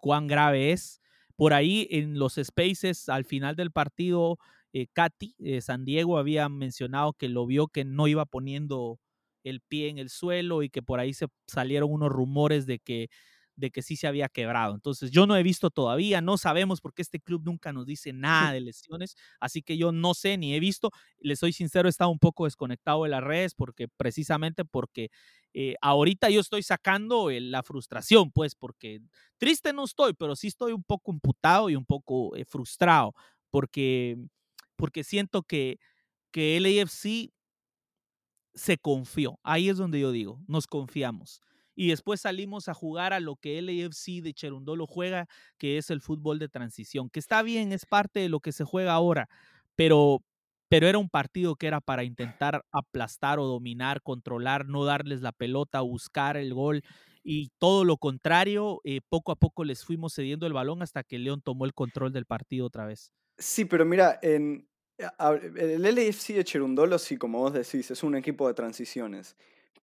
cuán grave es. Por ahí en los spaces al final del partido, eh, Katy eh, San Diego había mencionado que lo vio que no iba poniendo el pie en el suelo y que por ahí se salieron unos rumores de que de que sí se había quebrado. Entonces, yo no he visto todavía, no sabemos porque este club nunca nos dice nada de lesiones, así que yo no sé ni he visto. Les soy sincero, he estado un poco desconectado de las redes porque precisamente porque eh, ahorita yo estoy sacando la frustración, pues, porque triste no estoy, pero sí estoy un poco imputado y un poco eh, frustrado porque, porque siento que, que el AFC se confió. Ahí es donde yo digo, nos confiamos y después salimos a jugar a lo que el AFC de Cherundolo juega, que es el fútbol de transición, que está bien, es parte de lo que se juega ahora, pero, pero era un partido que era para intentar aplastar o dominar, controlar, no darles la pelota, buscar el gol y todo lo contrario, eh, poco a poco les fuimos cediendo el balón hasta que León tomó el control del partido otra vez. Sí, pero mira, el LAFC de Cherundolo, sí, como vos decís, es un equipo de transiciones.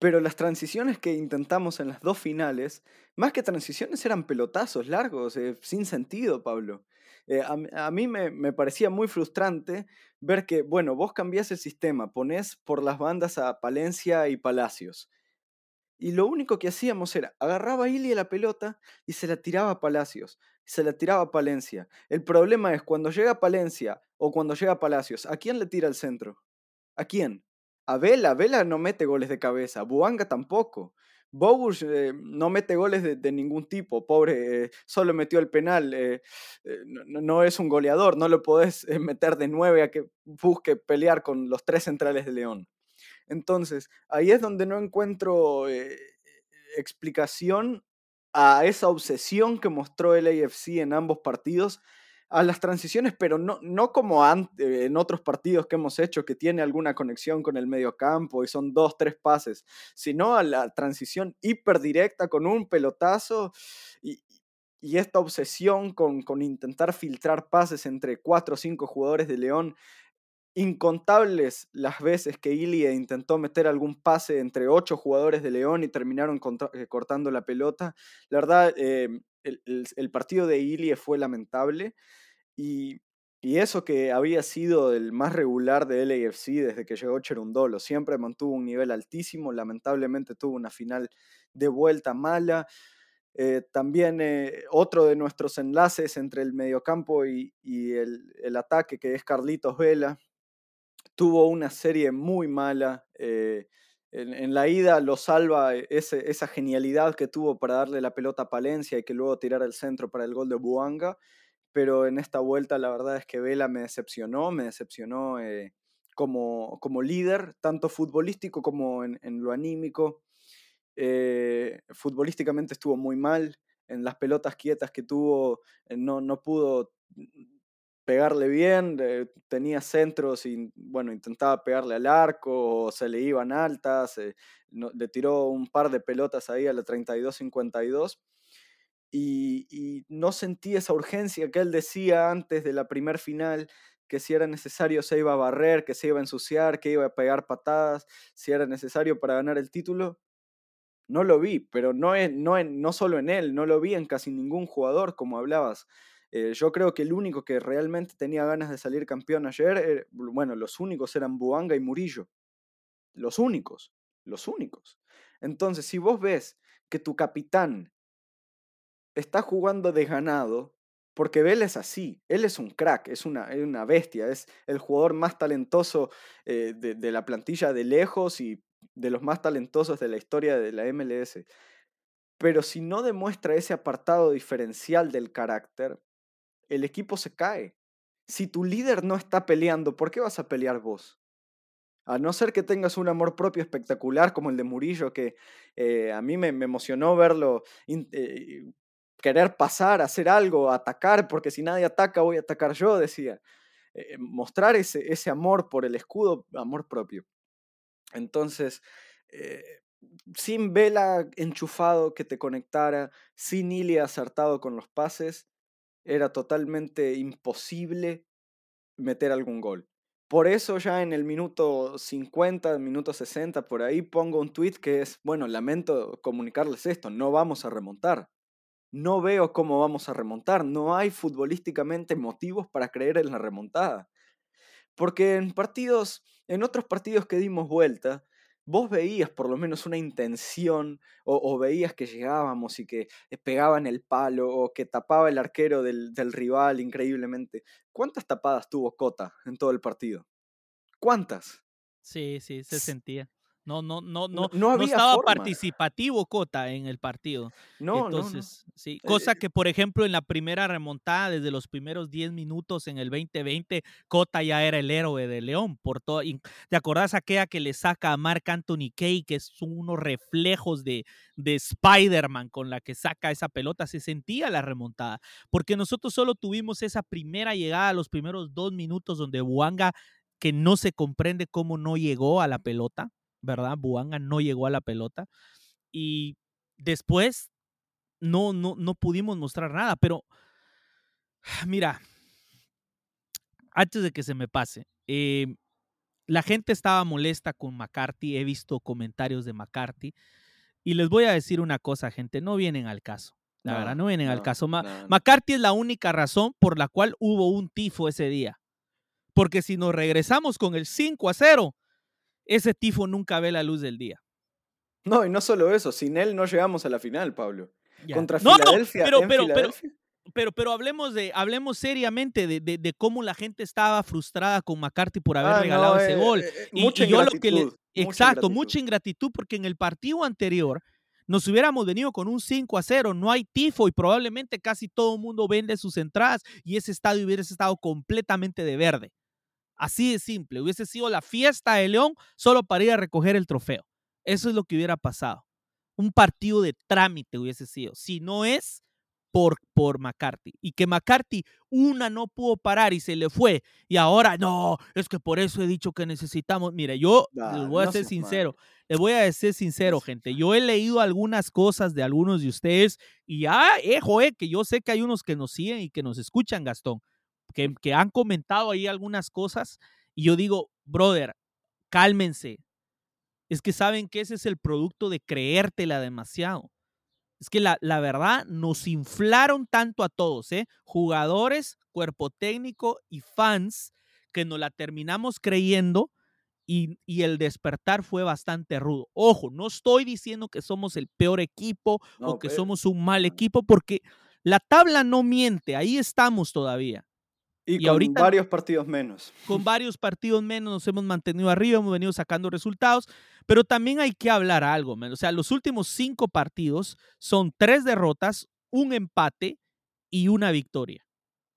Pero las transiciones que intentamos en las dos finales, más que transiciones eran pelotazos largos, eh, sin sentido, Pablo. Eh, a, mí me, parecía muy frustrante ver que, bueno, vos cambiás el sistema, ponés por las bandas a Palencia y Palacios. Y lo único que hacíamos era, agarraba a Ilia la pelota y se la tiraba a Palacios, se la tiraba a Palencia. El problema es cuando llega Palencia o cuando llega Palacios, ¿a quién le tira el centro? ¿A quién? A Vela. Vela no mete goles de cabeza. Buanga tampoco. Bogus eh, no mete goles de, ningún tipo, pobre, eh, solo metió el penal, eh, no, es un goleador, no lo podés meter de nueve a que busque pelear con los tres centrales de León. Entonces, ahí es donde no encuentro explicación a esa obsesión que mostró el AFC en ambos partidos a las transiciones, pero no, no como en otros partidos que hemos hecho, que tiene alguna conexión con el mediocampo y son dos, tres pases, sino a la transición hiperdirecta con un pelotazo y, esta obsesión con, con, intentar filtrar pases entre cuatro o cinco jugadores de León. Incontables las veces que Ilie intentó meter algún pase entre ocho jugadores de León y terminaron eh, cortando la pelota. La verdad, eh, el, partido de Ilie fue lamentable. Y, eso que había sido el más regular de LAFC desde que llegó Cherundolo, siempre mantuvo un nivel altísimo, lamentablemente tuvo una final de vuelta mala. Eh, también eh, otro de nuestros enlaces entre el mediocampo y, el, ataque, que es Carlitos Vela, tuvo una serie muy mala. Eh, en, la ida lo salva esa genialidad que tuvo para darle la pelota a Palencia y que luego tirar el centro para el gol de Buanga pero en esta vuelta la verdad es que Vela me decepcionó, me decepcionó eh, como, como, líder, tanto futbolístico como en, lo anímico. Eh, futbolísticamente estuvo muy mal, en las pelotas quietas que tuvo eh, no, no pudo pegarle bien, tenía centros y bueno, intentaba pegarle al arco, se le iban altas, le tiró un par de pelotas ahí a la 32-52 y, no sentí esa urgencia que él decía antes de la primer final, que si era necesario se iba a barrer, que se iba a ensuciar, que iba a pegar patadas, si era necesario para ganar el título. No lo vi, pero no, es, no, no solo en él, no lo vi en casi ningún jugador, como hablabas. Eh, yo creo que el único que realmente tenía ganas de salir campeón ayer, eh, bueno, los únicos eran Buanga y Murillo. Los únicos, los únicos. Entonces, si vos ves que tu capitán está jugando de ganado porque Bell es así, él es un crack, es una, una bestia, es el jugador más talentoso eh, de, de, la plantilla de lejos y de los más talentosos de la historia de la MLS. Pero si no demuestra ese apartado diferencial del carácter, el equipo se cae. Si tu líder no está peleando, ¿por qué vas a pelear vos? A no ser que tengas un amor propio espectacular como el de Murillo, que eh, a mí me, emocionó verlo eh, querer pasar, hacer algo, atacar, porque si nadie ataca voy a atacar yo, decía. Eh, mostrar ese, ese, amor por el escudo, amor propio. Entonces, sin Vela enchufado que te conectara, sin Ili acertado con los pases, era totalmente imposible meter algún gol. Por eso ya en el minuto 50, minuto 60, por ahí pongo un tweet que es, bueno, lamento comunicarles esto, no vamos a remontar. No veo cómo vamos a remontar, no hay futbolísticamente motivos para creer en la remontada. Porque en partidos, en otros partidos que dimos vuelta, vos veías por lo menos una intención o, veías que llegábamos y que eh, pegaban el palo o que tapaba el arquero del, del rival increíblemente. ¿Cuántas tapadas tuvo Cota en todo el partido? ¿Cuántas? Sí, sí, se sentía. No, no, no, no, no, no estaba participativo Cota en el partido. No, Entonces, no, sí. Cosa eh, que, por ejemplo, en la primera remontada, desde los primeros 10 minutos en el 2020, Cota ya era el héroe de León. Por todo, ¿Te acordás aquella que le saca a Mark Anthony Kay, que son unos reflejos de, de Spider-Man con la que saca esa pelota? Se sentía la remontada. Porque nosotros solo tuvimos esa primera llegada, los primeros dos minutos, donde Buanga que no se comprende cómo no llegó a la pelota ¿verdad? Buanga no llegó a la pelota. Y después no, no, no pudimos mostrar nada, pero mira, antes de que se me pase, eh, la gente estaba molesta con McCarthy, he visto comentarios de McCarthy, y les voy a decir una cosa, gente, no vienen al caso. La verdad, no vienen al caso. McCarthy es la única razón por la cual hubo un tifo ese día. Porque si nos regresamos con el 5 a 0, ese tifo nunca ve la luz del día. No, y no solo eso, sin él no llegamos a la final, Pablo. Contra Filadelfia. pero, pero, pero, pero, hablemos de, hablemos seriamente de, de, cómo la gente estaba frustrada con McCarthy por haber ah, regalado ese eh, gol. Eh, y, mucha yo lo que exacto, mucha ingratitud, porque en el partido anterior nos hubiéramos venido con un 5 a 0, no hay tifo y probablemente casi todo el mundo vende sus entradas y ese estadio hubiera estado completamente de verde. Así de simple. Hubiese sido la fiesta de León solo para ir a recoger el trofeo. Eso es lo que hubiera pasado. Un partido de trámite hubiese sido. Si no es por, por McCarthy. Y que McCarthy una no pudo parar y se le fue. Y ahora, no, es que por eso he dicho que necesitamos. Mire, yo les voy a ser sincero. Les voy a decir sincero, gente. Yo he leído algunas cosas de algunos de ustedes y ya, eh, eh, que yo sé que hay unos que nos siguen y que nos escuchan, Gastón que, han comentado ahí algunas cosas y yo digo, brother, cálmense. Es que saben que ese es el producto de creértela demasiado. Es que la, la, verdad nos inflaron tanto a todos, ¿eh? jugadores, cuerpo técnico y fans, que nos la terminamos creyendo y, y, el despertar fue bastante rudo. Ojo, no estoy diciendo que somos el peor equipo o que somos un mal equipo, porque la tabla no miente, ahí estamos todavía. Y, con varios partidos menos. Con varios partidos menos nos hemos mantenido arriba, hemos venido sacando resultados, pero también hay que hablar algo, o sea, los últimos cinco partidos son tres derrotas, un empate y una victoria.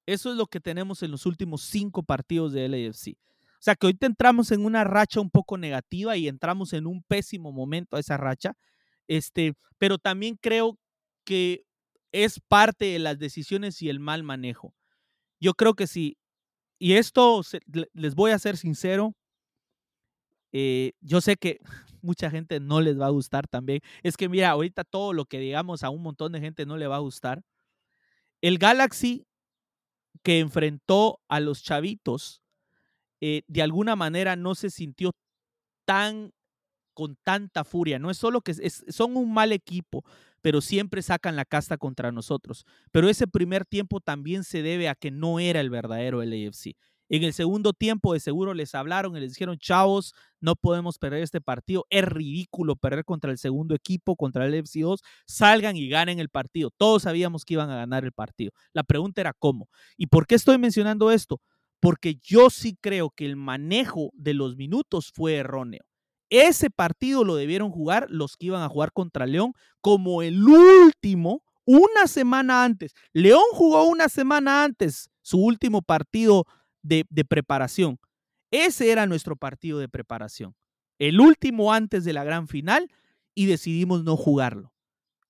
Eso es lo que tenemos en los últimos cinco partidos de LAFC. O sea que ahorita entramos en una racha un poco negativa y entramos en un pésimo momento a esa racha, este, pero también creo que es parte de las decisiones y el mal manejo yo creo que sí. Y esto, les voy a ser sincero, eh, yo sé que mucha gente no les va a gustar también. Es que mira, ahorita todo lo que digamos a un montón de gente no le va a gustar. El Galaxy que enfrentó a los chavitos, eh, de alguna manera no se sintió tan con tanta furia. No es solo que son un mal equipo, pero siempre sacan la casta contra nosotros. Pero ese primer tiempo también se debe a que no era el verdadero LAFC. En el segundo tiempo de seguro les hablaron y les dijeron, chavos, no podemos perder este partido. Es ridículo perder contra el segundo equipo, contra el FC2. Salgan y ganen el partido. Todos sabíamos que iban a ganar el partido. La pregunta era cómo. ¿Y por qué estoy mencionando esto? Porque yo sí creo que el manejo de los minutos fue erróneo. Ese partido lo debieron jugar los que iban a jugar contra León como el último, una semana antes. León jugó una semana antes su último partido de, preparación. Ese era nuestro partido de preparación. El último antes de la gran final y decidimos no jugarlo.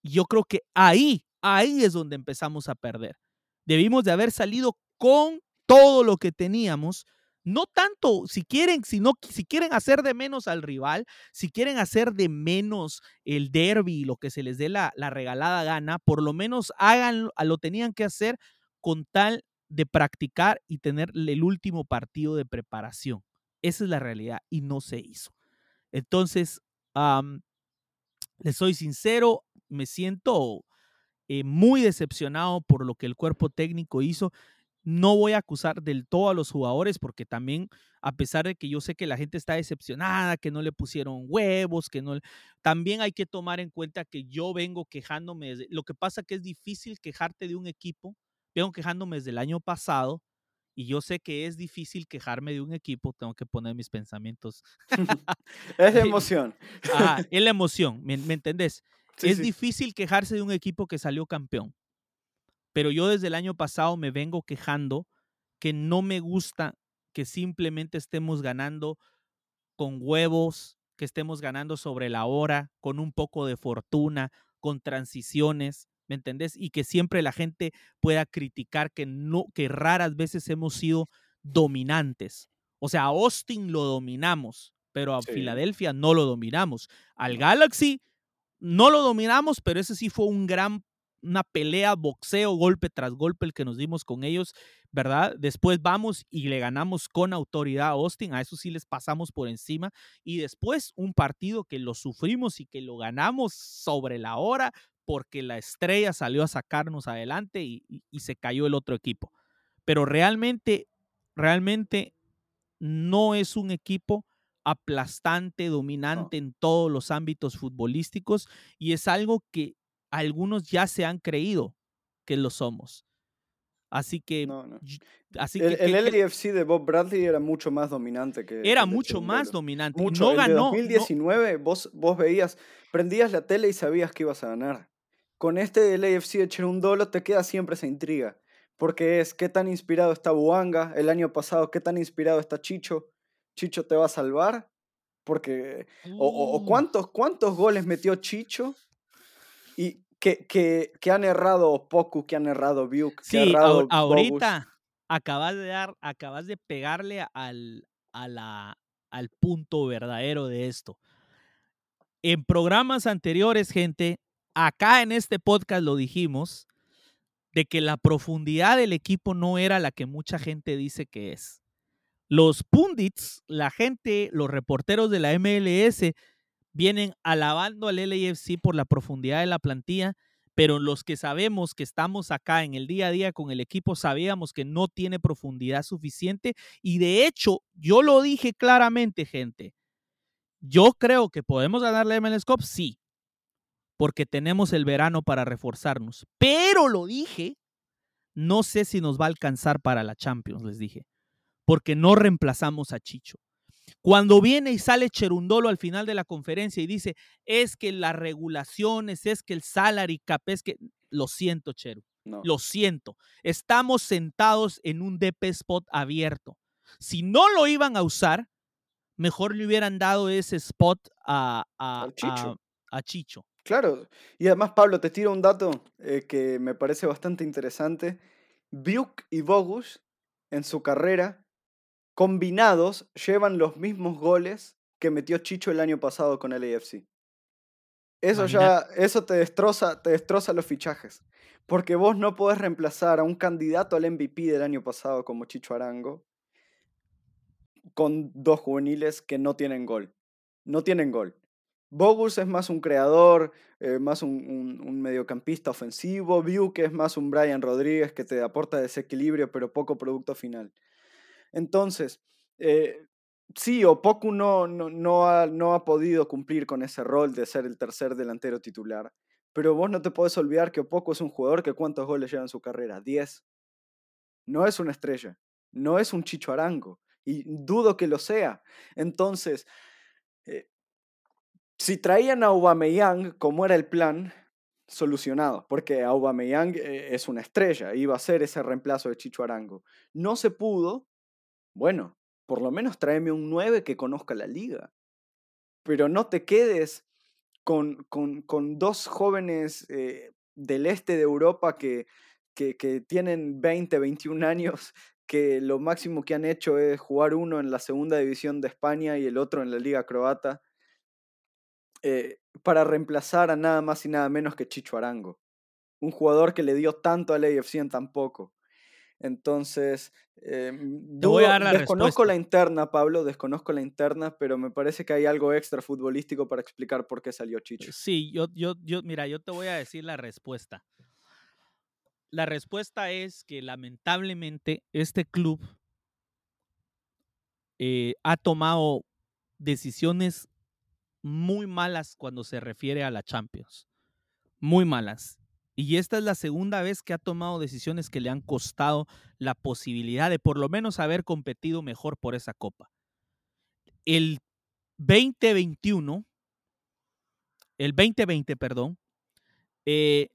Yo creo que ahí, ahí es donde empezamos a perder. Debimos de haber salido con todo lo que teníamos no tanto, si quieren, sino si quieren hacer de menos al rival, si quieren hacer de menos el derby, lo que se les dé la, la regalada gana, por lo menos hagan, lo tenían que hacer con tal de practicar y tener el último partido de preparación. Esa es la realidad y no se hizo. Entonces, les soy sincero, me siento eh, muy decepcionado por lo que el cuerpo técnico hizo. No voy a acusar del todo a los jugadores porque también, a pesar de que yo sé que la gente está decepcionada, que no le pusieron huevos, que no... También hay que tomar en cuenta que yo vengo quejándome. lo que pasa que es difícil quejarte de un equipo. Vengo quejándome desde el año pasado y yo sé que es difícil quejarme de un equipo. Tengo que poner mis pensamientos. es la emoción. Ah, es la emoción, ¿me, entendés? es difícil quejarse de un equipo que salió campeón pero yo desde el año pasado me vengo quejando que no me gusta que simplemente estemos ganando con huevos, que estemos ganando sobre la hora, con un poco de fortuna, con transiciones, ¿me entendés? Y que siempre la gente pueda criticar que no, que raras veces hemos sido dominantes. O sea, a Austin lo dominamos, pero a Filadelfia no lo dominamos. Al Galaxy no lo dominamos, pero ese sí fue un gran una pelea, boxeo, golpe tras golpe el que nos dimos con ellos, ¿verdad? Después vamos y le ganamos con autoridad a Austin, a eso sí les pasamos por encima. Y después un partido que lo sufrimos y que lo ganamos sobre la hora porque la estrella salió a sacarnos adelante y, se cayó el otro equipo. Pero realmente, realmente no es un equipo aplastante, dominante en todos los ámbitos futbolísticos y es algo que algunos ya se han creído que lo somos. Así que. Así el, que, el LAFC de Bob Bradley era mucho más dominante que. Era mucho más dominante. Mucho. No ganó. En 2019 vos, vos veías, prendías la tele y sabías que ibas a ganar. Con este LAFC de Cherundolo te queda siempre esa intriga. Porque es qué tan inspirado está Buanga el año pasado, qué tan inspirado está Chicho. ¿Chicho te va a salvar? Porque. O, uh. cuántos, cuántos goles metió Chicho y que, que, han errado Poku, que han errado Buke, que ha errado ahorita acabas de dar, acabas de pegarle al, a la, al punto verdadero de esto. En programas anteriores, gente, acá en este podcast lo dijimos, de que la profundidad del equipo no era la que mucha gente dice que es. Los pundits, la gente, los reporteros de la MLS vienen alabando al LAFC por la profundidad de la plantilla, pero los que sabemos que estamos acá en el día a día con el equipo sabíamos que no tiene profundidad suficiente y de hecho yo lo dije claramente, gente. Yo creo que podemos ganarle a MLS Cup, sí, porque tenemos el verano para reforzarnos, pero lo dije, no sé si nos va a alcanzar para la Champions, les dije, porque no reemplazamos a Chicho. Cuando viene y sale Cherundolo al final de la conferencia y dice, es que las regulaciones, es que el salary cap, es que... Lo siento, Cheru. Lo siento. Estamos sentados en un DP spot abierto. Si no lo iban a usar, mejor le hubieran dado ese spot a, Chicho. Claro. Y además, Pablo, te tiro un dato eh, que me parece bastante interesante. Buke y Bogus en su carrera combinados llevan los mismos goles que metió Chicho el año pasado con el AFC. Eso ya, eso te destroza, te destroza los fichajes. Porque vos no podés reemplazar a un candidato al MVP del año pasado como Chicho Arango con dos juveniles que no tienen gol. No tienen gol. Bogus es más un creador, eh, más un, mediocampista ofensivo. que es más un Brian Rodríguez que te aporta desequilibrio pero poco producto final. Entonces, eh, sí, Opoku no, no, no, ha, no ha podido cumplir con ese rol de ser el tercer delantero titular. Pero vos no te podés olvidar que Opoku es un jugador que cuántos goles lleva en su carrera, 10. No es una estrella, no es un Chicho Arango, y dudo que lo sea. Entonces, eh, si traían a Aubameyang, como era el plan, solucionado, porque Aubameyang eh, es una estrella, iba a ser ese reemplazo de Chicho Arango. No se pudo, bueno, por lo menos tráeme un 9 que conozca la liga. Pero no te quedes con, con, con dos jóvenes eh, del este de Europa que, que, tienen 20, 21 años, que lo máximo que han hecho es jugar uno en la segunda división de España y el otro en la liga croata, eh, para reemplazar a nada más y nada menos que Chicho Arango. Un jugador que le dio tanto al AFC en tan poco. Entonces, eh, desconozco la interna, Pablo, desconozco la interna, pero me parece que hay algo extra futbolístico para explicar por qué salió Chicho. Sí, yo, yo, yo, mira, yo te voy a decir la respuesta. La respuesta es que lamentablemente este club eh, ha tomado decisiones muy malas cuando se refiere a la Champions. Muy malas. Y esta es la segunda vez que ha tomado decisiones que le han costado la posibilidad de por lo menos haber competido mejor por esa copa. El 2021, el 2020, perdón, eh,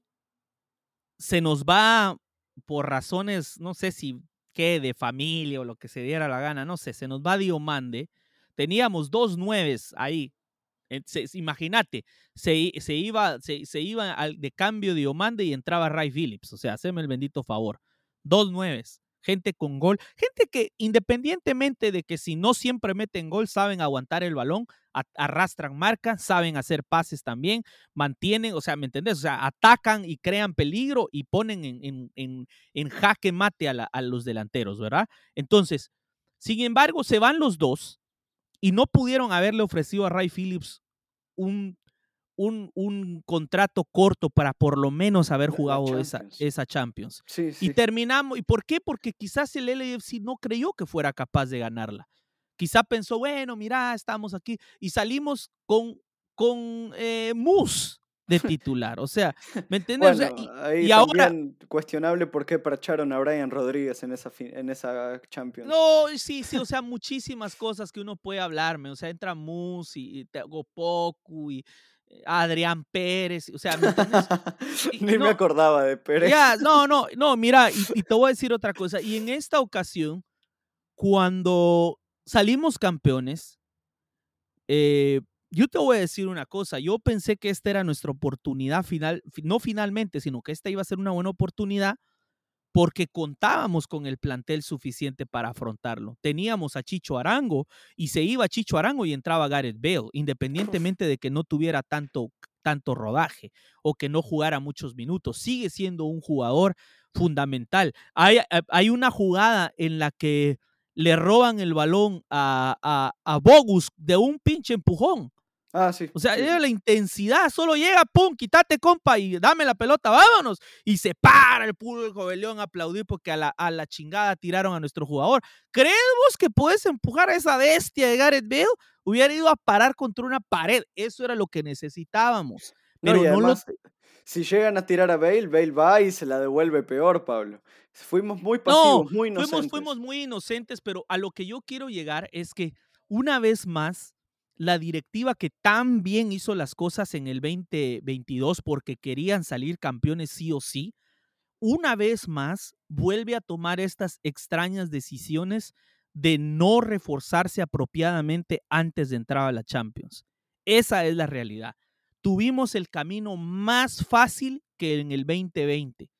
se nos va por razones, no sé si qué, de familia o lo que se diera la gana, no sé, se nos va Diomande. Teníamos dos nueves ahí, Imagínate, se, se, iba, se, iba al, de cambio de Omande y entraba Ray Phillips. O sea, haceme el bendito favor. Dos nueves, gente con gol, gente que independientemente de que si no siempre meten gol, saben aguantar el balón, arrastran marca, saben hacer pases también, mantienen, o sea, ¿me entendés? O sea, atacan y crean peligro y ponen en, en, en, jaque mate a, a los delanteros, ¿verdad? Entonces, sin embargo, se van los dos y no pudieron haberle ofrecido a Ray Phillips un, un, un contrato corto para por lo menos haber jugado esa, esa Champions. Y terminamos, ¿y por qué? Porque quizás el LFC no creyó que fuera capaz de ganarla. Quizá pensó, bueno, mira, estamos aquí y salimos con, con eh, Moose de titular. O sea, ¿me entiendes? y, ahora cuestionable por qué paracharon a Brian Rodríguez en esa, en esa Champions. No, sí, sí, o sea, muchísimas cosas que uno puede hablarme. O sea, entra Mus y, Gopoku y eh, Adrián Pérez, o sea, ¿me entiendes? Ni me acordaba de Pérez. Ya, no, no, no, mira, y, te voy a decir otra cosa. Y en esta ocasión, cuando salimos campeones, eh, yo te voy a decir una cosa, yo pensé que esta era nuestra oportunidad final, no finalmente, sino que esta iba a ser una buena oportunidad porque contábamos con el plantel suficiente para afrontarlo. Teníamos a Chicho Arango y se iba Chicho Arango y entraba Gareth Bale, independientemente de que no tuviera tanto, tanto rodaje o que no jugara muchos minutos. Sigue siendo un jugador fundamental. Hay, hay una jugada en la que le roban el balón a, a, a Bogus de un pinche empujón Ah, sí. O sea, la intensidad, solo llega, pum, quítate, compa, y dame la pelota, vámonos. Y se para el público de León a aplaudir porque a la, a la chingada tiraron a nuestro jugador. ¿Crees vos que puedes empujar a esa bestia de Gareth Bale? Hubiera ido a parar contra una pared. Eso era lo que necesitábamos. Pero no, Si llegan a tirar a Bale, Bale va y se la devuelve peor, Pablo. Fuimos muy pasivos, muy inocentes. Fuimos, fuimos muy inocentes, pero a lo que yo quiero llegar es que una vez más la directiva que tan bien hizo las cosas en el 2022 porque querían salir campeones sí o sí, una vez más vuelve a tomar estas extrañas decisiones de no reforzarse apropiadamente antes de entrar a la Champions. Esa es la realidad. Tuvimos el camino más fácil que en el 2020.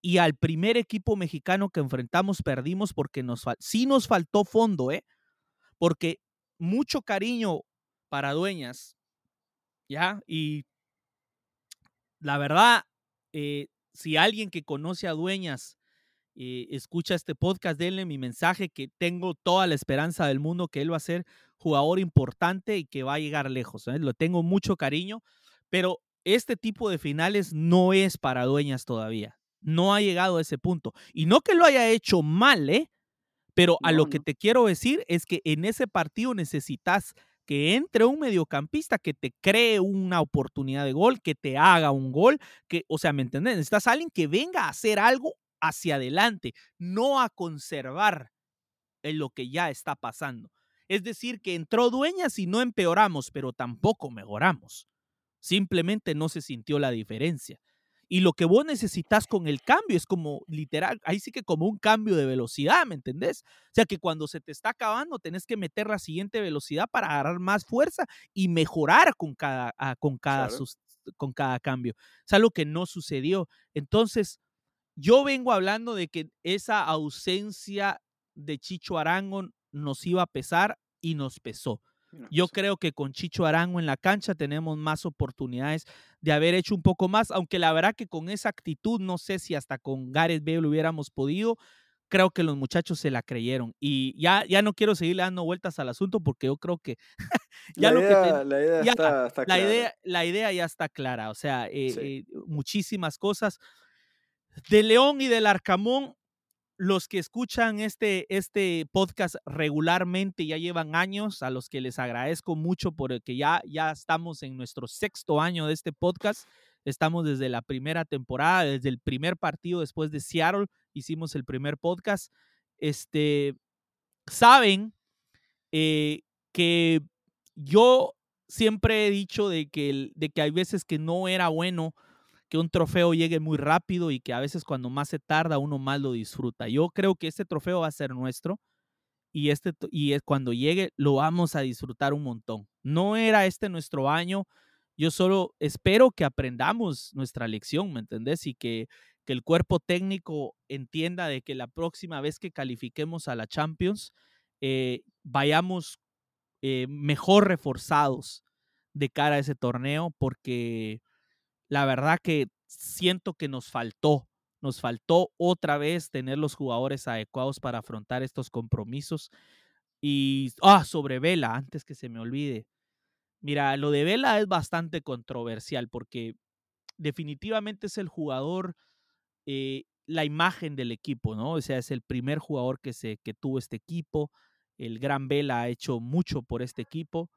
Y al primer equipo mexicano que enfrentamos perdimos porque nos, sí nos faltó fondo, ¿eh? Porque mucho cariño para dueñas, ¿ya? Y la verdad, eh, si alguien que conoce a dueñas eh, escucha este podcast, denle mi mensaje que tengo toda la esperanza del mundo que él va a ser jugador importante y que va a llegar lejos. Lo tengo mucho cariño, pero este tipo de finales no es para dueñas todavía. No ha llegado a ese punto. Y no que lo haya hecho mal, ¿eh? Pero a No, lo que te quiero decir es que en ese partido necesitas que entre un mediocampista que te cree una oportunidad de gol, que te haga un gol, que, o sea, ¿me entiendes? Necesitas a alguien que venga a hacer algo hacia adelante, no a conservar en lo que ya está pasando. Es decir, que entró Dueñas y no empeoramos, pero tampoco mejoramos. Simplemente no se sintió la diferencia. Y lo que vos necesitas con el cambio es como literal, ahí sí que como un cambio de velocidad, ¿me entendés? O sea que cuando se te está acabando, tenés que meter la siguiente velocidad para agarrar más fuerza y mejorar con cada, ah, con cada, Claro. con cada cambio. Es algo que no sucedió. Entonces, yo vengo hablando de que esa ausencia de Chicho Arango nos iba a pesar y nos pesó. Yo sí. creo que con Chicho Arango en la cancha tenemos más oportunidades de haber hecho un poco más, aunque la verdad que con esa actitud, no sé si hasta con Gareth Bale hubiéramos podido, creo que los muchachos se la creyeron. Y ya, ya no quiero seguirle dando vueltas al asunto porque yo creo que ya la, lo que idea, ten- la idea ya, está, está la, clara. idea, la idea ya está clara, o sea, eh, Sí. eh, muchísimas cosas. De León y del Arcamón, los que escuchan este, este podcast regularmente ya llevan años, a los que les agradezco mucho porque ya, ya estamos en nuestro sexto año de este podcast. Estamos desde la primera temporada, desde el primer partido después de Seattle, hicimos el primer podcast. Este, saben eh, que yo siempre he dicho de que, de que hay veces que no era bueno que un trofeo llegue muy rápido y que a veces cuando más se tarda uno más lo disfruta. Yo creo que este trofeo va a ser nuestro y, este, y cuando llegue lo vamos a disfrutar un montón. No era este nuestro año, yo solo espero que aprendamos nuestra lección, ¿me entendés? Y que, que el cuerpo técnico entienda de que la próxima vez que califiquemos a la Champions, eh, vayamos eh, mejor reforzados de cara a ese torneo, porque la verdad que siento que nos faltó, nos faltó otra vez tener los jugadores adecuados para afrontar estos compromisos. Y, ah, sobre Vela, antes que se me olvide. Mira, lo de Vela es bastante controversial porque definitivamente es el jugador, eh, la imagen del equipo, ¿no? O sea, es el primer jugador que, se, que tuvo este equipo. El gran Vela ha hecho mucho por este equipo,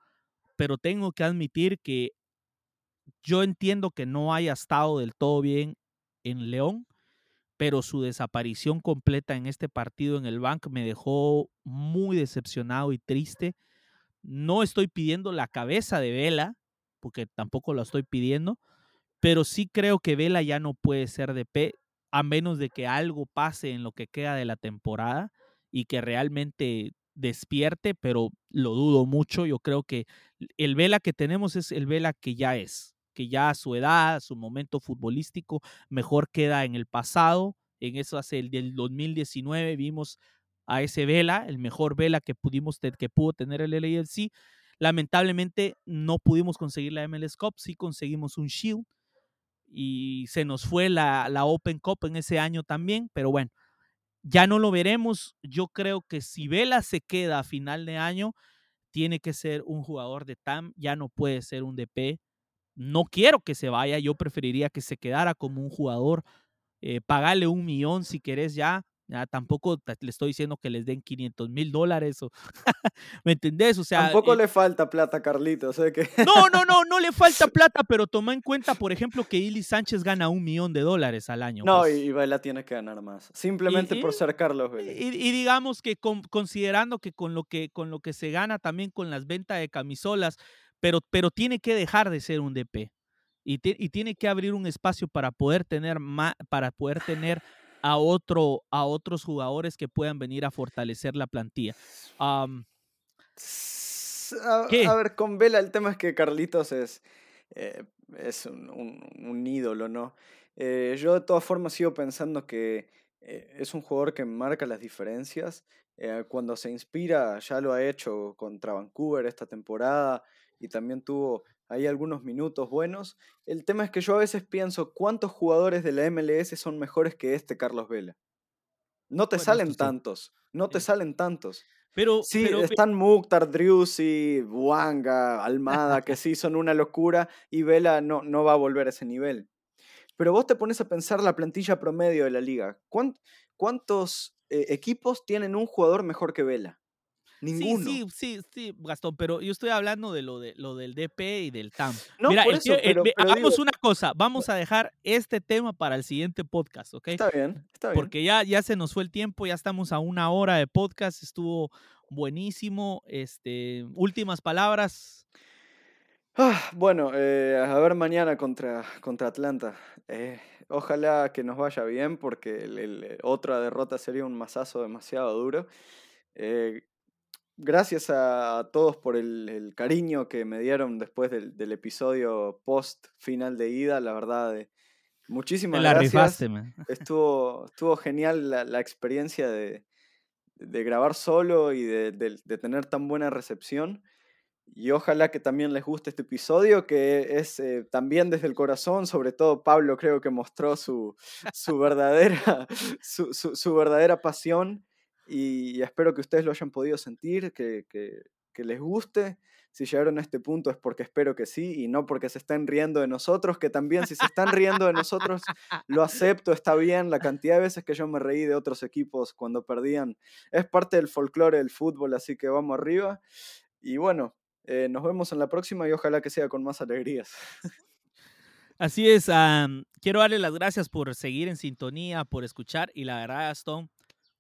pero tengo que admitir que yo entiendo que no haya estado del todo bien en León, pero su desaparición completa en este partido en el banco me dejó muy decepcionado y triste. No estoy pidiendo la cabeza de Vela, porque tampoco la estoy pidiendo, pero sí creo que Vela ya no puede ser de P a menos de que algo pase en lo que queda de la temporada y que realmente despierte, pero lo dudo mucho. Yo creo que el Vela que tenemos es el Vela que ya es, que ya a su edad, a su momento futbolístico, mejor queda en el pasado. En eso hace el del 2019 vimos a ese Vela, el mejor Vela que pudimos que pudo tener el LAFC. Lamentablemente no pudimos conseguir la MLS Cup, sí conseguimos un Shield y se nos fue la, la Open Cup en ese año también, pero bueno, ya no lo veremos. Yo creo que si Vela se queda a final de año, tiene que ser un jugador de TAM, ya no puede ser un DP. No quiero que se vaya, yo preferiría que se quedara como un jugador, eh, pagarle un millón si querés ya. Ya tampoco le estoy diciendo que les den 500 mil dólares o ¿me entendés? O sea, Tampoco eh, le falta plata, Carlitos. ¿eh? Que... no, no, no, no le falta plata, pero toma en cuenta, por ejemplo, que Ili Sánchez gana un millón de dólares al año. No, pues. y Vela tiene que ganar más. Simplemente y- por ser Carlos Vela. Y, y digamos que con- considerando que con lo que con lo que se gana también con las ventas de camisolas, pero, pero tiene que dejar de ser un DP y, ti- y tiene que abrir un espacio para poder tener ma- para poder tener a otro a otros jugadores que puedan venir a fortalecer la plantilla. S- A, a ver, con Vela el tema es que Carlitos es, eh, es un, un- un ídolo, ¿no? Eh, yo de todas formas sigo pensando que eh, es un jugador que marca las diferencias. eh, cuando se inspira, ya lo ha hecho contra Vancouver esta temporada y también tuvo ahí algunos minutos buenos. El tema es que yo a veces pienso, ¿cuántos jugadores de la MLS son mejores que este Carlos Vela? No te Bueno, salen sí. tantos, no te salen tantos. pero, Sí, pero- están Mukhtar, Driussi, Buanga, Almada, que sí son una locura y Vela no, no va a volver a ese nivel. Pero vos te pones a pensar la plantilla promedio de la liga. ¿Cuán- ¿Cuántos eh, equipos tienen un jugador mejor que Vela. Ninguno. Sí, sí, sí, sí, Gastón, pero yo estoy hablando de lo, de, lo del DP y del TAM. No, Mira, por eso, el- pero- hagamos digo- una cosa, vamos a dejar este tema para el siguiente podcast, ¿ok? Está bien, está bien. Porque ya, ya se nos fue el tiempo, ya estamos a una hora de podcast, estuvo buenísimo. Este, últimas palabras. Ah, bueno, eh, a ver mañana contra, contra Atlanta. Eh, ojalá que nos vaya bien porque el- el- otra derrota sería un masazo demasiado duro. Eh, gracias a, todos por el, el cariño que me dieron después del, del episodio post final de ida. La verdad, eh, Te muchísimas la gracias. rifaste. Estuvo, estuvo genial la, la experiencia de, de grabar solo y de, de- de tener tan buena recepción. Y ojalá que también les guste este episodio, que es eh, también desde el corazón, sobre todo Pablo creo que mostró su, su, verdadera, su, su- su verdadera pasión y espero que ustedes lo hayan podido sentir, que, que- les guste. Si llegaron a este punto es porque espero que sí y no porque se estén riendo de nosotros, que también si se están riendo de nosotros lo acepto, está bien. La cantidad de veces que yo me reí de otros equipos cuando perdían es parte del folclore del fútbol, así que vamos arriba. Y bueno, eh, nos vemos en la próxima y ojalá que sea con más alegrías. Así es, quiero darle las gracias por seguir en sintonía, por escuchar y la verdad, Gastón,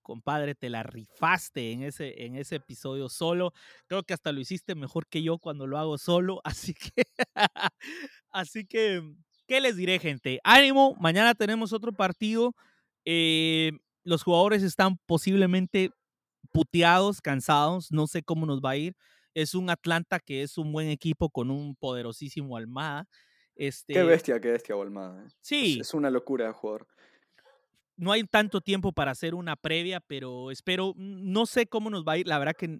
compadre, te la rifaste en ese, en ese episodio solo. Creo que hasta lo hiciste mejor que yo cuando lo hago solo, así que, así que, ¿qué les diré, gente? Ánimo, mañana tenemos otro partido. eh, los jugadores están posiblemente puteados, cansados, no sé cómo nos va a ir. Es un Atlanta que es un buen equipo con un poderosísimo Almada. Este, Qué bestia, qué bestia Volmada. eh. Es- Sí, Es, una locura de jugador. No hay tanto tiempo para hacer una previa, pero espero, mm, no sé cómo nos va a ir, la verdad que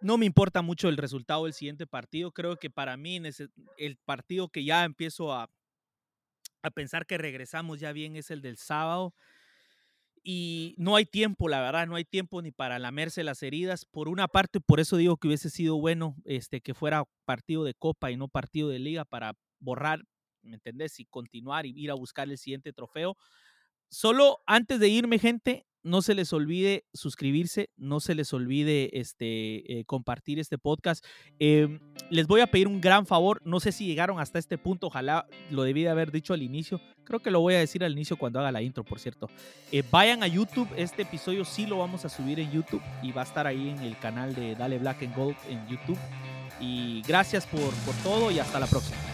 no me importa mucho el resultado del siguiente partido, creo que para mí el partido que ya empiezo a, a pensar que regresamos ya bien es el del sábado y no hay tiempo, la verdad, no hay tiempo ni para lamerse las heridas. Por una parte, por eso digo que hubiese sido bueno este, que fuera partido de copa y no partido de liga para borrar, ¿me entendés? Y continuar y ir a buscar el siguiente trofeo. Solo antes de irme, gente, no se les olvide suscribirse, no se les olvide este, eh, compartir este podcast. Em, les voy a pedir un gran favor, no sé si llegaron hasta este punto, ojalá lo debí de haber dicho al inicio, creo que lo voy a decir al inicio cuando haga la intro, por cierto. Eh, vayan a YouTube, este episodio sí lo vamos a subir en YouTube y va a estar ahí en el canal de Dale Black and Gold en YouTube. Y gracias por, por todo y hasta la próxima.